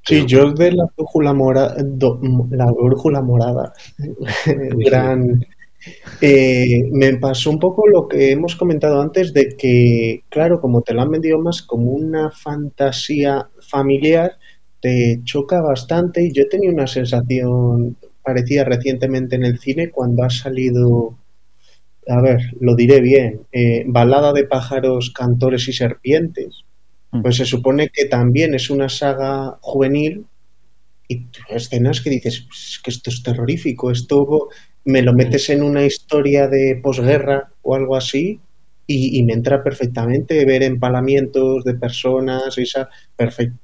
[SPEAKER 2] Sí, yo de la brújula morada, la brújula morada, gran, eh, me pasó un poco lo que hemos comentado antes de que, claro, como te lo han vendido más como una fantasía familiar, te choca bastante y yo he tenido una sensación parecida recientemente en el cine cuando ha salido, a ver, lo diré bien, eh, Balada de pájaros, cantores y serpientes. Mm. Pues se supone que también es una saga juvenil y escenas que dices, pues, que esto es terrorífico, esto me lo metes en una historia de posguerra o algo así y, me entra perfectamente ver empalamientos de personas esa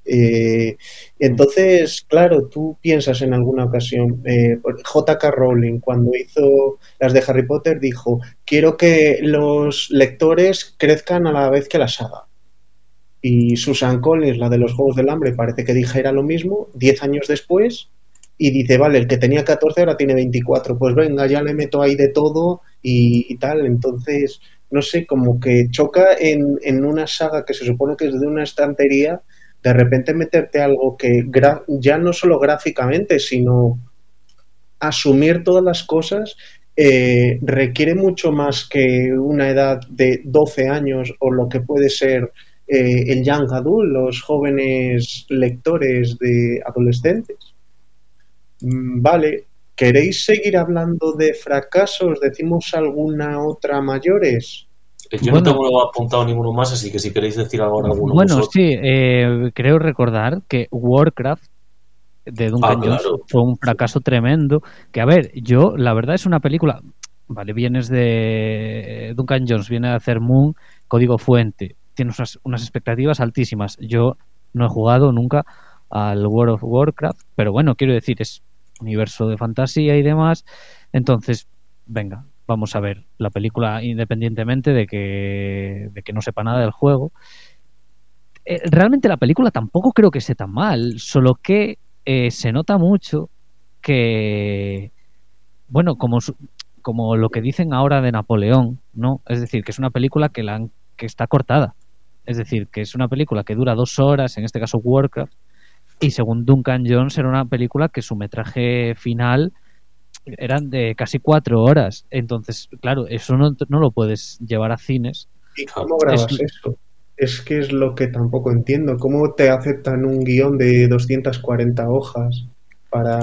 [SPEAKER 2] eh, entonces claro tú piensas en alguna ocasión eh, J.K. Rowling cuando hizo las de Harry Potter dijo quiero que los lectores crezcan a la vez que la saga y Susan Collins la de los Juegos del Hambre parece que dijera lo mismo diez años después y dice, vale, el que tenía 14 ahora tiene 24, pues venga, ya le meto ahí de todo y, tal. Entonces, no sé, como que choca en, en, una saga que se supone que es de una estantería, de repente meterte algo que ya no solo gráficamente, sino asumir todas las cosas eh, requiere mucho más que una edad de 12 años o lo que puede ser eh, el young adult, los jóvenes lectores de adolescentes. Mm, vale, ¿queréis seguir hablando de fracasos? ¿Decimos alguna otra mayores?
[SPEAKER 4] Eh, yo no tengo apuntado ninguno más, así que si queréis decir ahora alguno
[SPEAKER 3] Bueno, sí, eh, creo recordar que Warcraft de Duncan ah, Jones fue un fracaso tremendo. Que a ver, yo, la verdad es una película. Vale, vienes de Duncan Jones, viene a hacer Moon, código fuente, tiene unas, unas expectativas altísimas. Yo no he jugado nunca al World of Warcraft, pero bueno, quiero decir, es universo de fantasía y demás. Entonces, venga, vamos a ver la película independientemente de que, de que no sepa nada del juego. Eh, realmente la película tampoco creo que sea tan mal, solo que eh, se nota mucho que, bueno, como, como lo que dicen ahora de Napoleón, ¿no? Es decir, que es una película que, la que está cortada. Es decir, que es una película que dura dos horas, en este caso Warcraft, y según Duncan Jones era una película que su metraje final eran de casi cuatro horas. Entonces, claro, eso no, lo puedes llevar a cines.
[SPEAKER 2] ¿Y cómo grabas eso? Es que es lo que tampoco entiendo. ¿Cómo te aceptan un guion de 240 hojas para...?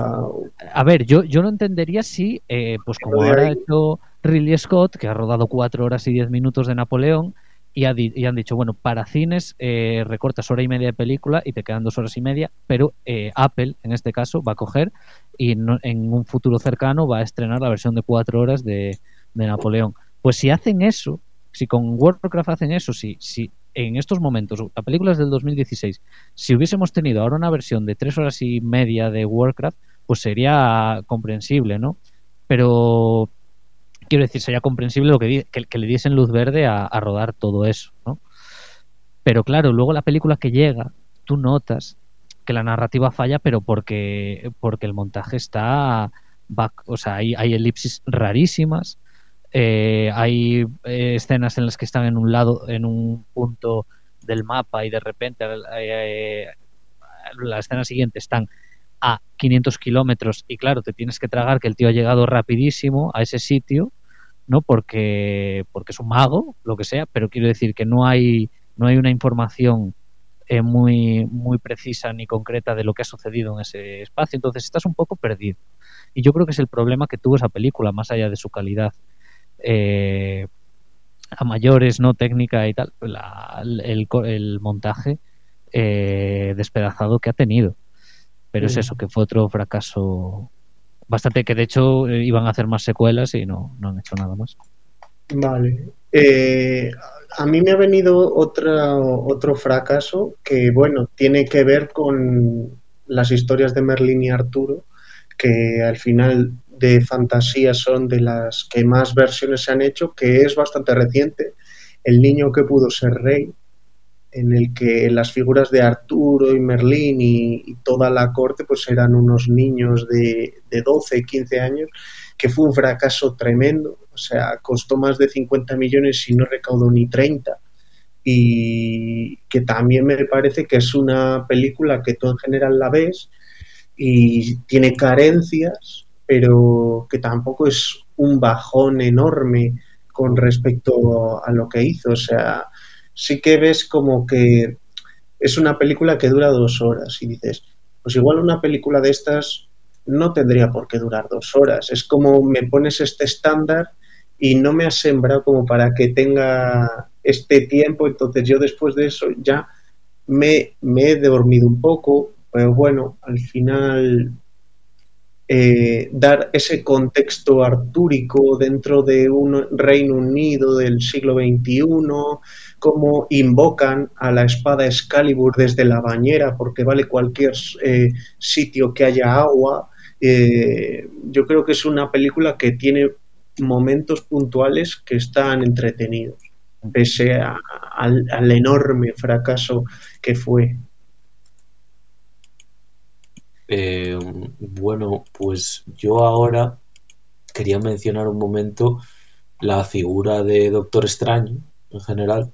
[SPEAKER 3] A ver, yo, yo lo entendería si, eh, pues como ahora ha hecho Ridley Scott, que ha rodado cuatro horas y diez minutos de Napoleón, y, han dicho, bueno, para cines eh, recortas hora y media de película y te quedan dos horas y media, pero eh, Apple, en este caso, va a coger y en un futuro cercano va a estrenar la versión de cuatro horas de, Napoleón. Pues si hacen eso, si con Warcraft hacen eso, si, si en estos momentos, la película es del 2016, si hubiésemos tenido ahora una versión de tres horas y media de Warcraft, pues sería comprensible, ¿no? Pero quiero decir, sería comprensible lo que, le diesen luz verde a, rodar todo eso, ¿no? Pero claro, luego la película que llega, tú notas que la narrativa falla, pero porque, porque el montaje está, o sea, hay, hay elipsis rarísimas, eh, hay eh, escenas en las que están en un lado, en un punto del mapa y de repente eh, la escena siguiente están a 500 kilómetros y claro, te tienes que tragar que el tío ha llegado rapidísimo a ese sitio, ¿no? Porque, porque es un mago, lo que sea, pero quiero decir que no hay, no hay una información eh, muy, muy precisa ni concreta de lo que ha sucedido en ese espacio, entonces estás un poco perdido. Y yo creo que es el problema que tuvo esa película, más allá de su calidad. Eh, a mayores, no técnica y tal, el, el, montaje eh, despedazado que ha tenido. Pero es mm. eso, que fue otro fracaso bastante que de hecho eh, iban a hacer más secuelas y no, no han hecho nada más.
[SPEAKER 2] Vale. Eh, a mí me ha venido otra, otro fracaso que, bueno, tiene que ver con las historias de Merlín y Arturo, que al final de fantasía son de las que más versiones se han hecho, que es bastante reciente. El niño que pudo ser rey, en el que las figuras de Arturo y Merlín y, toda la corte pues eran unos niños de, de 12, 15 años, que fue un fracaso tremendo, o sea, costó más de 50 millones y no recaudó ni 30 y que también me parece que es una película que tú en general la ves y tiene carencias, pero que tampoco es un bajón enorme con respecto a lo que hizo. O sea, sí que ves como que es una película que dura dos horas y dices, pues igual una película de estas no tendría por qué durar dos horas. Es como me pones este estándar y no me has sembrado como para que tenga este tiempo, entonces yo después de eso ya me, me he dormido un poco, pero bueno, al final eh, dar ese contexto artúrico dentro de un Reino Unido del siglo XXI, cómo invocan a la espada Excalibur desde la bañera, porque vale cualquier eh, sitio que haya agua. Eh, yo creo que es una película que tiene momentos puntuales que están entretenidos pese al, enorme fracaso que fue.
[SPEAKER 4] Eh, bueno, pues yo ahora quería mencionar un momento la figura de Doctor Extraño en general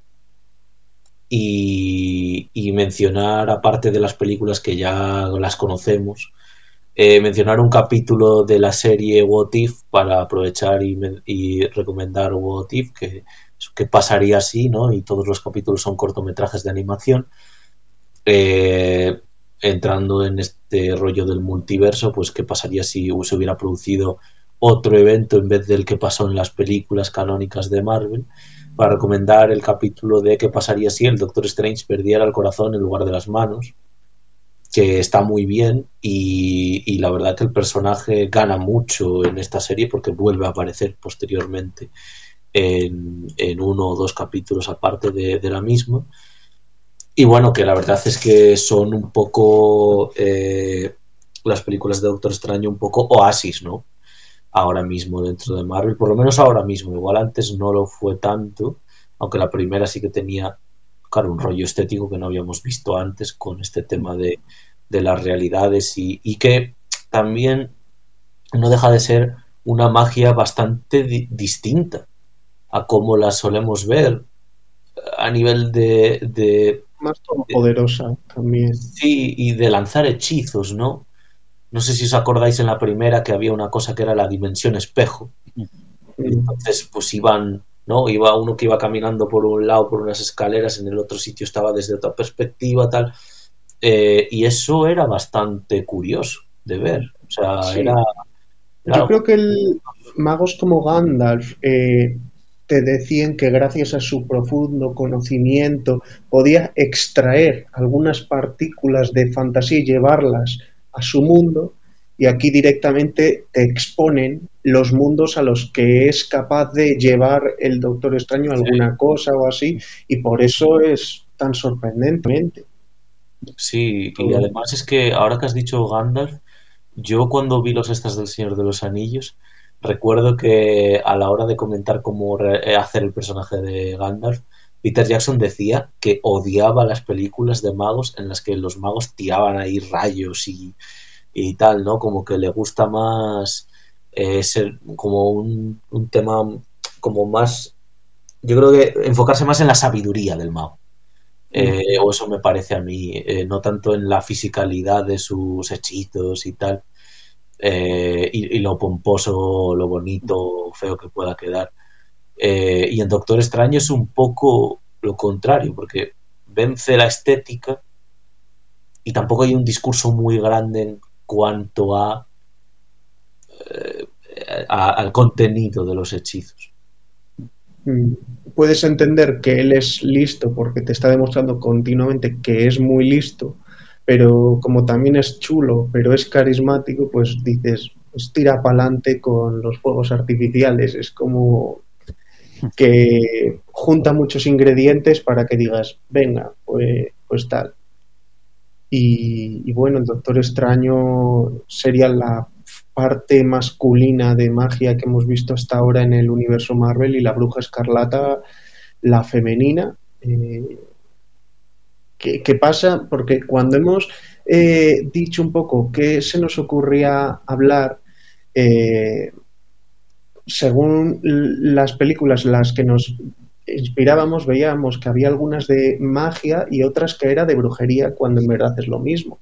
[SPEAKER 4] y, mencionar, aparte de las películas que ya las conocemos, eh, mencionar un capítulo de la serie What If para aprovechar y, recomendar What If, que qué pasaría así, ¿no? Y todos los capítulos son cortometrajes de animación. Eh, entrando en este rollo del multiverso, pues qué pasaría si se hubiera producido otro evento en vez del que pasó en las películas canónicas de Marvel, para recomendar el capítulo de qué pasaría si el Doctor Strange perdiera el corazón en lugar de las manos, que está muy bien y, la verdad que el personaje gana mucho en esta serie porque vuelve a aparecer posteriormente en, uno o dos capítulos aparte de, la misma. Y bueno, que la verdad es que son un poco eh, las películas de Doctor Extraño, un poco oasis, ¿no? Ahora mismo dentro de Marvel, por lo menos ahora mismo. Igual antes no lo fue tanto, aunque la primera sí que tenía, claro, un rollo estético que no habíamos visto antes con este tema de, las realidades y, que también no deja de ser una magia bastante distinta a cómo la solemos ver a nivel de...
[SPEAKER 2] Más poderosa también.
[SPEAKER 4] Sí, y de lanzar hechizos, ¿no? No sé si os acordáis en la primera que había una cosa que era la dimensión espejo. Entonces, pues iban, ¿no? Iba uno que iba caminando por un lado por unas escaleras, en el otro sitio estaba desde otra perspectiva, tal. Eh, y eso era bastante curioso de ver. O sea, era,
[SPEAKER 2] Yo creo que el magos como Gandalf eh, te decían que gracias a su profundo conocimiento podía extraer algunas partículas de fantasía y llevarlas a su mundo y aquí directamente te exponen los mundos a los que es capaz de llevar el Doctor Extraño alguna cosa o así y por eso es tan sorprendente.
[SPEAKER 4] Sí, y además es que ahora que has dicho Gandalf, yo cuando vi los estas del Señor de los Anillos, recuerdo que a la hora de comentar cómo eh, hacer el personaje de Gandalf, Peter Jackson decía que odiaba las películas de magos en las que los magos tiraban ahí rayos y, y tal, ¿no? Como que le gusta más eh, ser como un, un, tema como más, yo creo que enfocarse más en la sabiduría del mago. Eh, o eso me parece a mí, eh, no tanto en la fisicalidad de sus hechizos y tal, eh, y, lo pomposo, lo bonito, feo que pueda quedar. y en Doctor Extraño es un poco lo contrario, porque vence la estética y tampoco hay un discurso muy grande en cuanto a, a al contenido de los hechizos.
[SPEAKER 2] Mm, puedes entender que él es listo porque te está demostrando continuamente que es muy listo, pero como también es chulo, pero es carismático, pues dices, pues tira para adelante con los fuegos artificiales. Es como que junta muchos ingredientes para que digas, venga, pues, pues tal. Y, bueno, el Doctor Extraño sería la parte masculina de magia que hemos visto hasta ahora en el universo Marvel y la bruja escarlata la femenina. Eh, ¿qué, pasa? Porque cuando hemos eh, dicho un poco qué se nos ocurría hablar, eh, según las películas las que nos inspirábamos, veíamos que había algunas de magia y otras que era de brujería, cuando en verdad es lo mismo.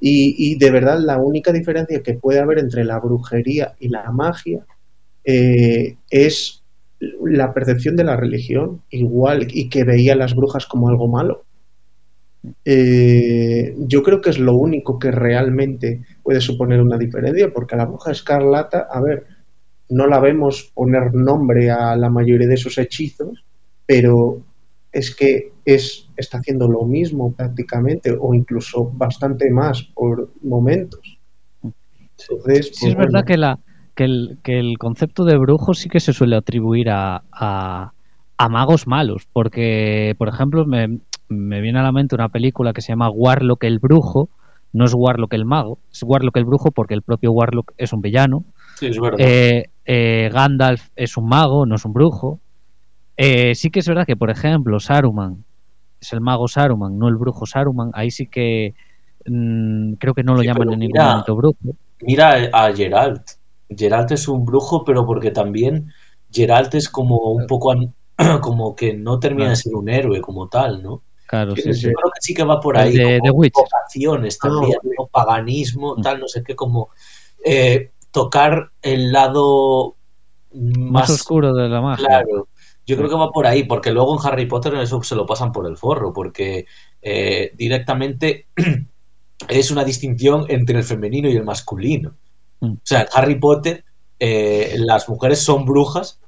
[SPEAKER 2] Y, de verdad la única diferencia que puede haber entre la brujería y la magia eh, es la percepción de la religión, igual, y que veía las brujas como algo malo. Eh, yo creo que es lo único que realmente puede suponer una diferencia, porque la bruja escarlata, a ver, no la vemos poner nombre a la mayoría de sus hechizos, pero es que es, está haciendo lo mismo prácticamente o incluso bastante más por momentos.
[SPEAKER 3] Entonces, sí, es pues verdad que, la, que, el, que el concepto de brujo sí que se suele atribuir a, a, magos malos, porque, por ejemplo, me, me, viene a la mente una película que se llama Warlock el brujo, no es Warlock el mago, es Warlock el brujo porque el propio Warlock es un villano.
[SPEAKER 4] Sí, es verdad.
[SPEAKER 3] Eh, eh, Gandalf es un mago, no es un brujo. Eh, sí que es verdad que, por ejemplo, Saruman es el mago Saruman, no el brujo Saruman. Ahí sí que mmm, creo que no lo sí, llaman en ningún mira, momento brujo.
[SPEAKER 4] Mira a Geralt. Geralt es un brujo, pero porque también Geralt es como un poco como que no termina de ser un héroe como tal, ¿no?
[SPEAKER 3] Claro, sí,
[SPEAKER 4] Yo creo que sí que va por ahí,
[SPEAKER 3] de,
[SPEAKER 4] como
[SPEAKER 3] de
[SPEAKER 4] vocaciones también,
[SPEAKER 2] Ah,
[SPEAKER 4] ¿no? paganismo,
[SPEAKER 3] Mm.
[SPEAKER 4] tal, no sé qué, como eh, tocar el lado
[SPEAKER 3] más,
[SPEAKER 4] más
[SPEAKER 3] oscuro de la magia.
[SPEAKER 4] Claro, yo creo que va por ahí, porque luego en Harry Potter eso se lo pasan por el forro, porque eh, directamente es una distinción entre el femenino y el masculino.
[SPEAKER 3] Mm.
[SPEAKER 4] O sea, en Harry Potter eh, las mujeres son brujas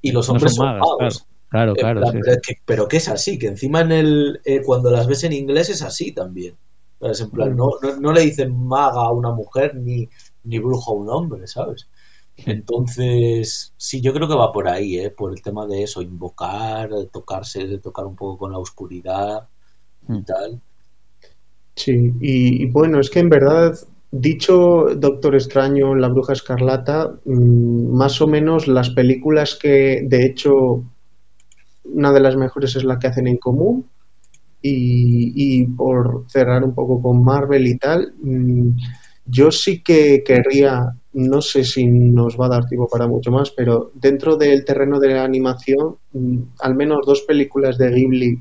[SPEAKER 4] y los
[SPEAKER 3] No
[SPEAKER 4] hombres
[SPEAKER 3] son
[SPEAKER 4] son,
[SPEAKER 3] magas,
[SPEAKER 4] magos.
[SPEAKER 3] Claro, Claro,
[SPEAKER 4] plan,
[SPEAKER 3] sí,
[SPEAKER 4] pero, que, pero que es así, que encima en el eh, cuando las ves en inglés es así también. ¿Sabes? En plan, no, no, no le dicen maga a una mujer ni, ni brujo a un hombre, ¿sabes? Entonces, sí, yo creo que va por ahí, ¿eh? por el tema de eso, invocar, de tocarse, de tocar un poco con la oscuridad y
[SPEAKER 3] Mm.
[SPEAKER 4] tal.
[SPEAKER 2] Sí, y, y bueno, es que en verdad, dicho Doctor Extraño, La Bruja Escarlata, mm, más o menos las películas que, de hecho, una de las mejores es la que hacen en común. Y, por cerrar un poco con Marvel y tal, mm, yo sí que querría, no sé si nos va a dar tiempo para mucho más, pero dentro del terreno de la animación, mm, al menos dos películas de Ghibli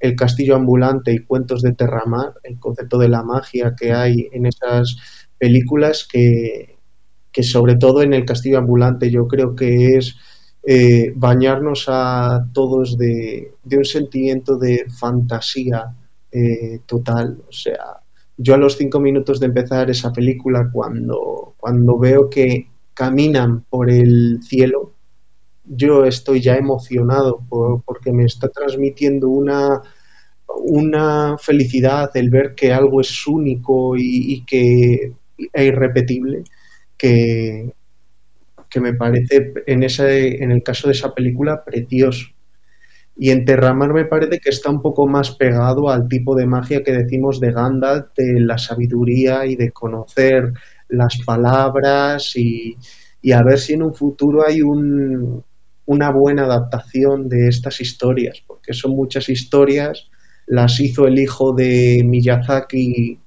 [SPEAKER 2] el castillo ambulante y cuentos de Terramar, el concepto de la magia que hay en esas películas que, que sobre todo en el castillo ambulante yo creo que es eh, bañarnos a todos de, un sentimiento de fantasía eh, total. O sea, yo a los cinco minutos de empezar esa película, cuando, veo que caminan por el cielo, yo estoy ya emocionado por, porque me está transmitiendo una, felicidad el ver que algo es único y, y que es irrepetible que, que me parece en, ese, en el caso de esa película precioso. Y en Terramar me parece que está un poco más pegado al tipo de magia que decimos de Gandalf, de la sabiduría y de conocer las palabras y, y a ver si en un futuro hay un, una buena adaptación de estas historias, porque son muchas historias, las hizo el hijo de Miyazaki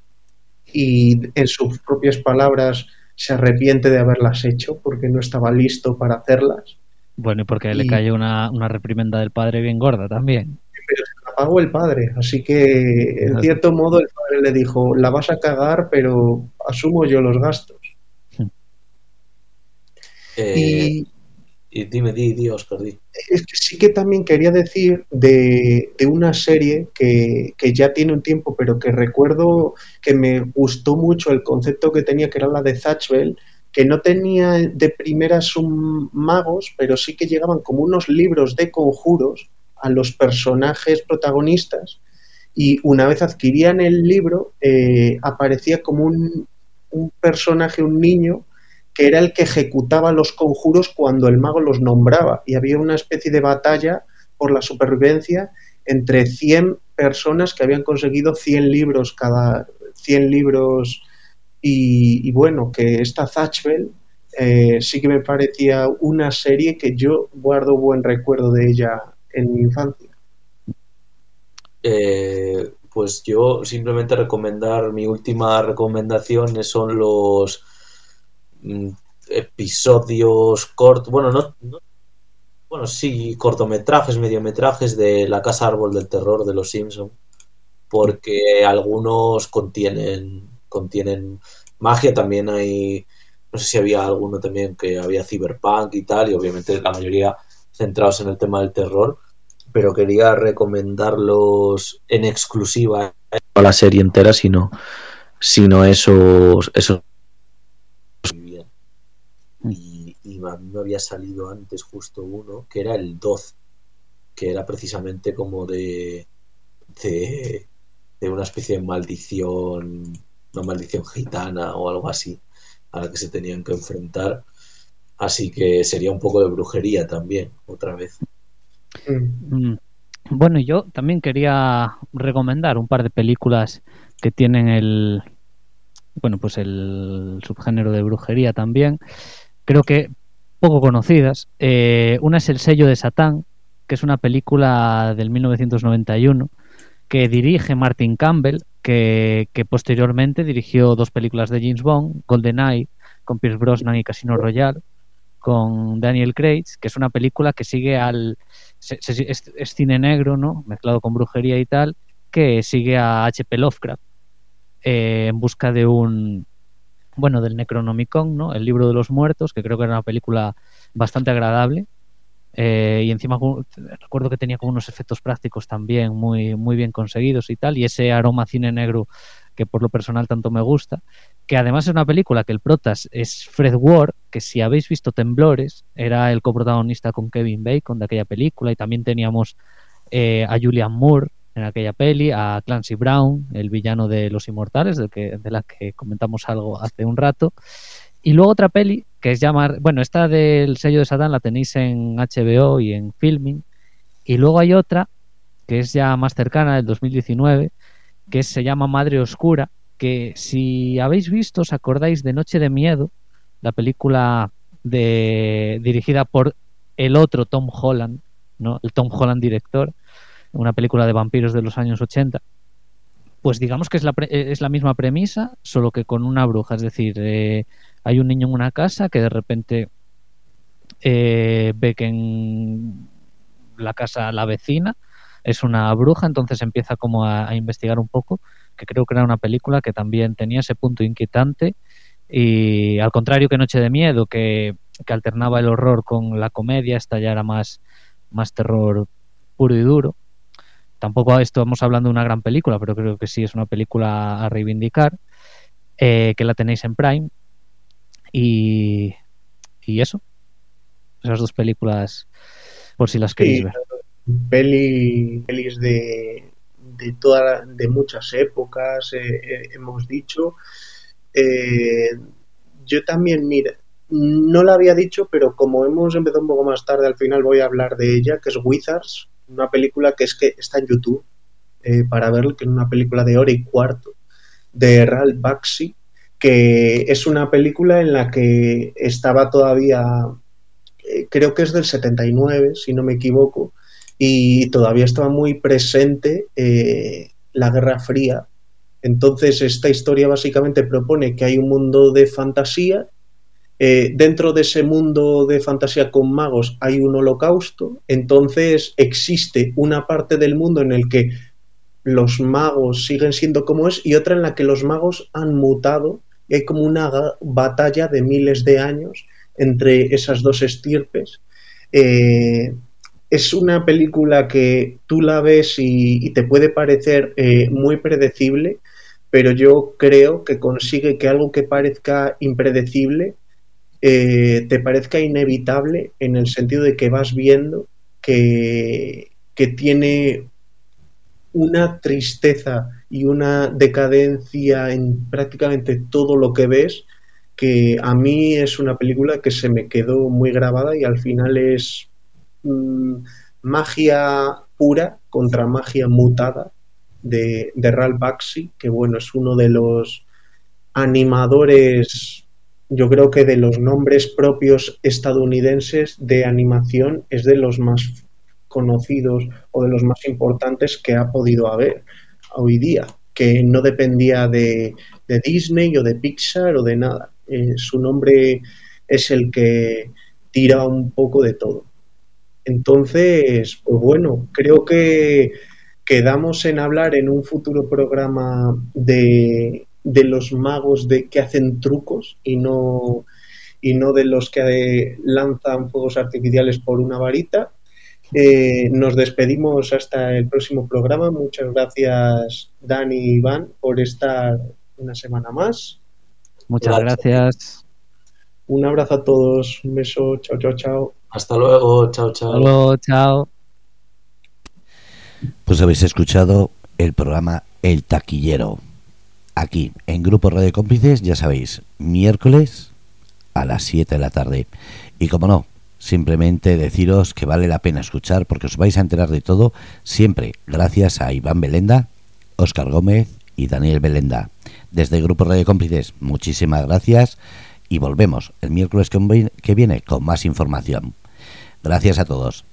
[SPEAKER 2] y en sus propias palabras se arrepiente de haberlas hecho porque no estaba listo para hacerlas.
[SPEAKER 3] Bueno, y porque le cayó una, una reprimenda del padre bien gorda también.
[SPEAKER 2] Pero se la pagó el padre, así que en cierto modo el padre le dijo, la vas a cagar, pero asumo yo los gastos.
[SPEAKER 4] Eh, y, dime, di, di, Oscar, di.
[SPEAKER 2] Es que sí que también quería decir de, de una serie que, que, ya tiene un tiempo, pero que recuerdo que me gustó mucho el concepto que tenía, que era la de Thatchwell, que no tenía de primeras un magos, pero sí que llegaban como unos libros de conjuros a los personajes protagonistas y una vez adquirían el libro eh, aparecía como un, un, personaje, un niño, que era el que ejecutaba los conjuros cuando el mago los nombraba y había una especie de batalla por la supervivencia entre 100 personas que habían conseguido 100 libros cada 100 libros y, bueno, que esta Thatchwell eh, sí que me parecía una serie que yo guardo buen recuerdo de ella en mi infancia.
[SPEAKER 4] Eh, pues yo simplemente recomendar, mi última recomendación son los episodios cortos, bueno, no, no, bueno, sí, cortometrajes, mediometrajes de La Casa Árbol del Terror de los Simpson, porque algunos contienen contienen magia, también hay, no sé si había alguno también que había cyberpunk y tal, y obviamente la mayoría centrados en el tema del terror, pero quería recomendarlos en exclusiva, no la serie entera, sino, sino esos, esos bien. Y, a mí me había salido antes justo uno, que era el 12, que era precisamente como de, de, de una especie de maldición una maldición gitana o algo así a la que se tenían que enfrentar. Así que sería un poco de brujería también, otra vez.
[SPEAKER 3] Mm. Bueno, yo también quería recomendar un par de películas que tienen el bueno, pues el subgénero de brujería también. Creo que poco conocidas. Eh, una es El sello de Satán, que es una película del 1991 que dirige Martin Campbell, que, posteriormente dirigió dos películas de James Bond, GoldenEye, con Pierce Brosnan y Casino Royale, con Daniel Craig, que es una película que sigue al... es, cine negro, ¿no? Mezclado con brujería y tal, que sigue a H.P. Lovecraft eh, en busca de un... Bueno, del Necronomicon, ¿no? El libro de los muertos, que creo que era una película bastante agradable, eh, y encima recuerdo que tenía como unos efectos prácticos también muy, muy bien conseguidos y tal, y ese aroma cine negro que por lo personal tanto me gusta, que además es una película que el protas es Fred Ward, que si habéis visto Temblores, era el coprotagonista con Kevin Bacon de aquella película, y también teníamos eh, a Julian Moore en aquella peli, a Clancy Brown, el villano de Los Inmortales, de la que comentamos algo hace un rato, y luego otra peli que es llamar, bueno, esta del sello de Satán la tenéis en HBO y en Filming. Y luego hay otra que es ya más cercana, del 2019, que se llama Madre Oscura, que si habéis visto, os acordáis de Noche de Miedo, la película de, dirigida por el otro Tom Holland, ¿no? el Tom Holland director, una película de vampiros de los años 80. Pues digamos que es la, es la misma premisa, solo que con una bruja, es decir, eh, hay un niño en una casa que de repente eh, ve que en la casa la vecina es una bruja, entonces empieza como a, investigar un poco, que creo que era una película que también tenía ese punto inquietante y al contrario que Noche de Miedo, que, alternaba el horror con la comedia, esta ya era más, más terror puro y duro. Tampoco estamos hablando de una gran película, pero creo que sí es una película a reivindicar, eh, que la tenéis en Prime y, y eso. Esas dos películas, por si las queréis ver.
[SPEAKER 2] Peli, pelis de, de, toda, de muchas épocas, eh, eh, hemos dicho. Eh, yo también, mira, no la había dicho, pero como hemos empezado un poco más tarde, al final voy a hablar de ella, que es Wizards, una película que es que está en YouTube para verlo, que es una película de hora y cuarto de Ralph Baxi, que es una película en la que estaba todavía, eh, creo que es del 79, si no me equivoco, y todavía estaba muy presente eh, la Guerra Fría. Entonces, esta historia básicamente propone que hay un mundo de fantasía. Eh, dentro de ese mundo de fantasía con magos hay un holocausto. Entonces, existe una parte del mundo en el que los magos siguen siendo como es y otra en la que los magos han mutado hay como una batalla de miles de años entre esas dos estirpes. Eh, es una película que tú la ves y, te puede parecer eh, muy predecible, pero yo creo que consigue que algo que parezca impredecible eh, te parezca inevitable en el sentido de que vas viendo que, que tiene una tristeza y una decadencia en prácticamente todo lo que ves que a mí es una película que se me quedó muy grabada y al final es mm, magia pura contra magia mutada de, de Ralph Bakshi, que bueno, es uno de los animadores, yo creo que de los nombres propios estadounidenses de animación es de los más conocidos o de los más importantes que ha podido haber hoy día, que no dependía de, Disney o de Pixar o de nada. Eh, su nombre es el que tira un poco de todo. Entonces, pues bueno, creo que quedamos en hablar en un futuro programa de, de los magos de que hacen trucos y no y no de los que lanzan fuegos artificiales por una varita eh, nos despedimos hasta el próximo programa. Muchas gracias, Dani y Iván, por estar una semana más.
[SPEAKER 3] Muchas gracias.
[SPEAKER 2] Un abrazo a todos. Un beso. Chao, chao, chao.
[SPEAKER 4] Hasta luego. Chao, chao.
[SPEAKER 3] Hasta luego. Chao.
[SPEAKER 1] Pues habéis escuchado el programa El Taquillero. Aquí, en Grupo Radio Cómplices, ya sabéis, miércoles a las 7 de la tarde. Y como no, simplemente deciros que vale la pena escuchar porque os vais a enterar de todo siempre gracias a Iván Belenda, Óscar Gómez y Daniel Belenda. Desde Grupo Radio Cómplices, muchísimas gracias y volvemos el miércoles que viene con más información. Gracias a todos.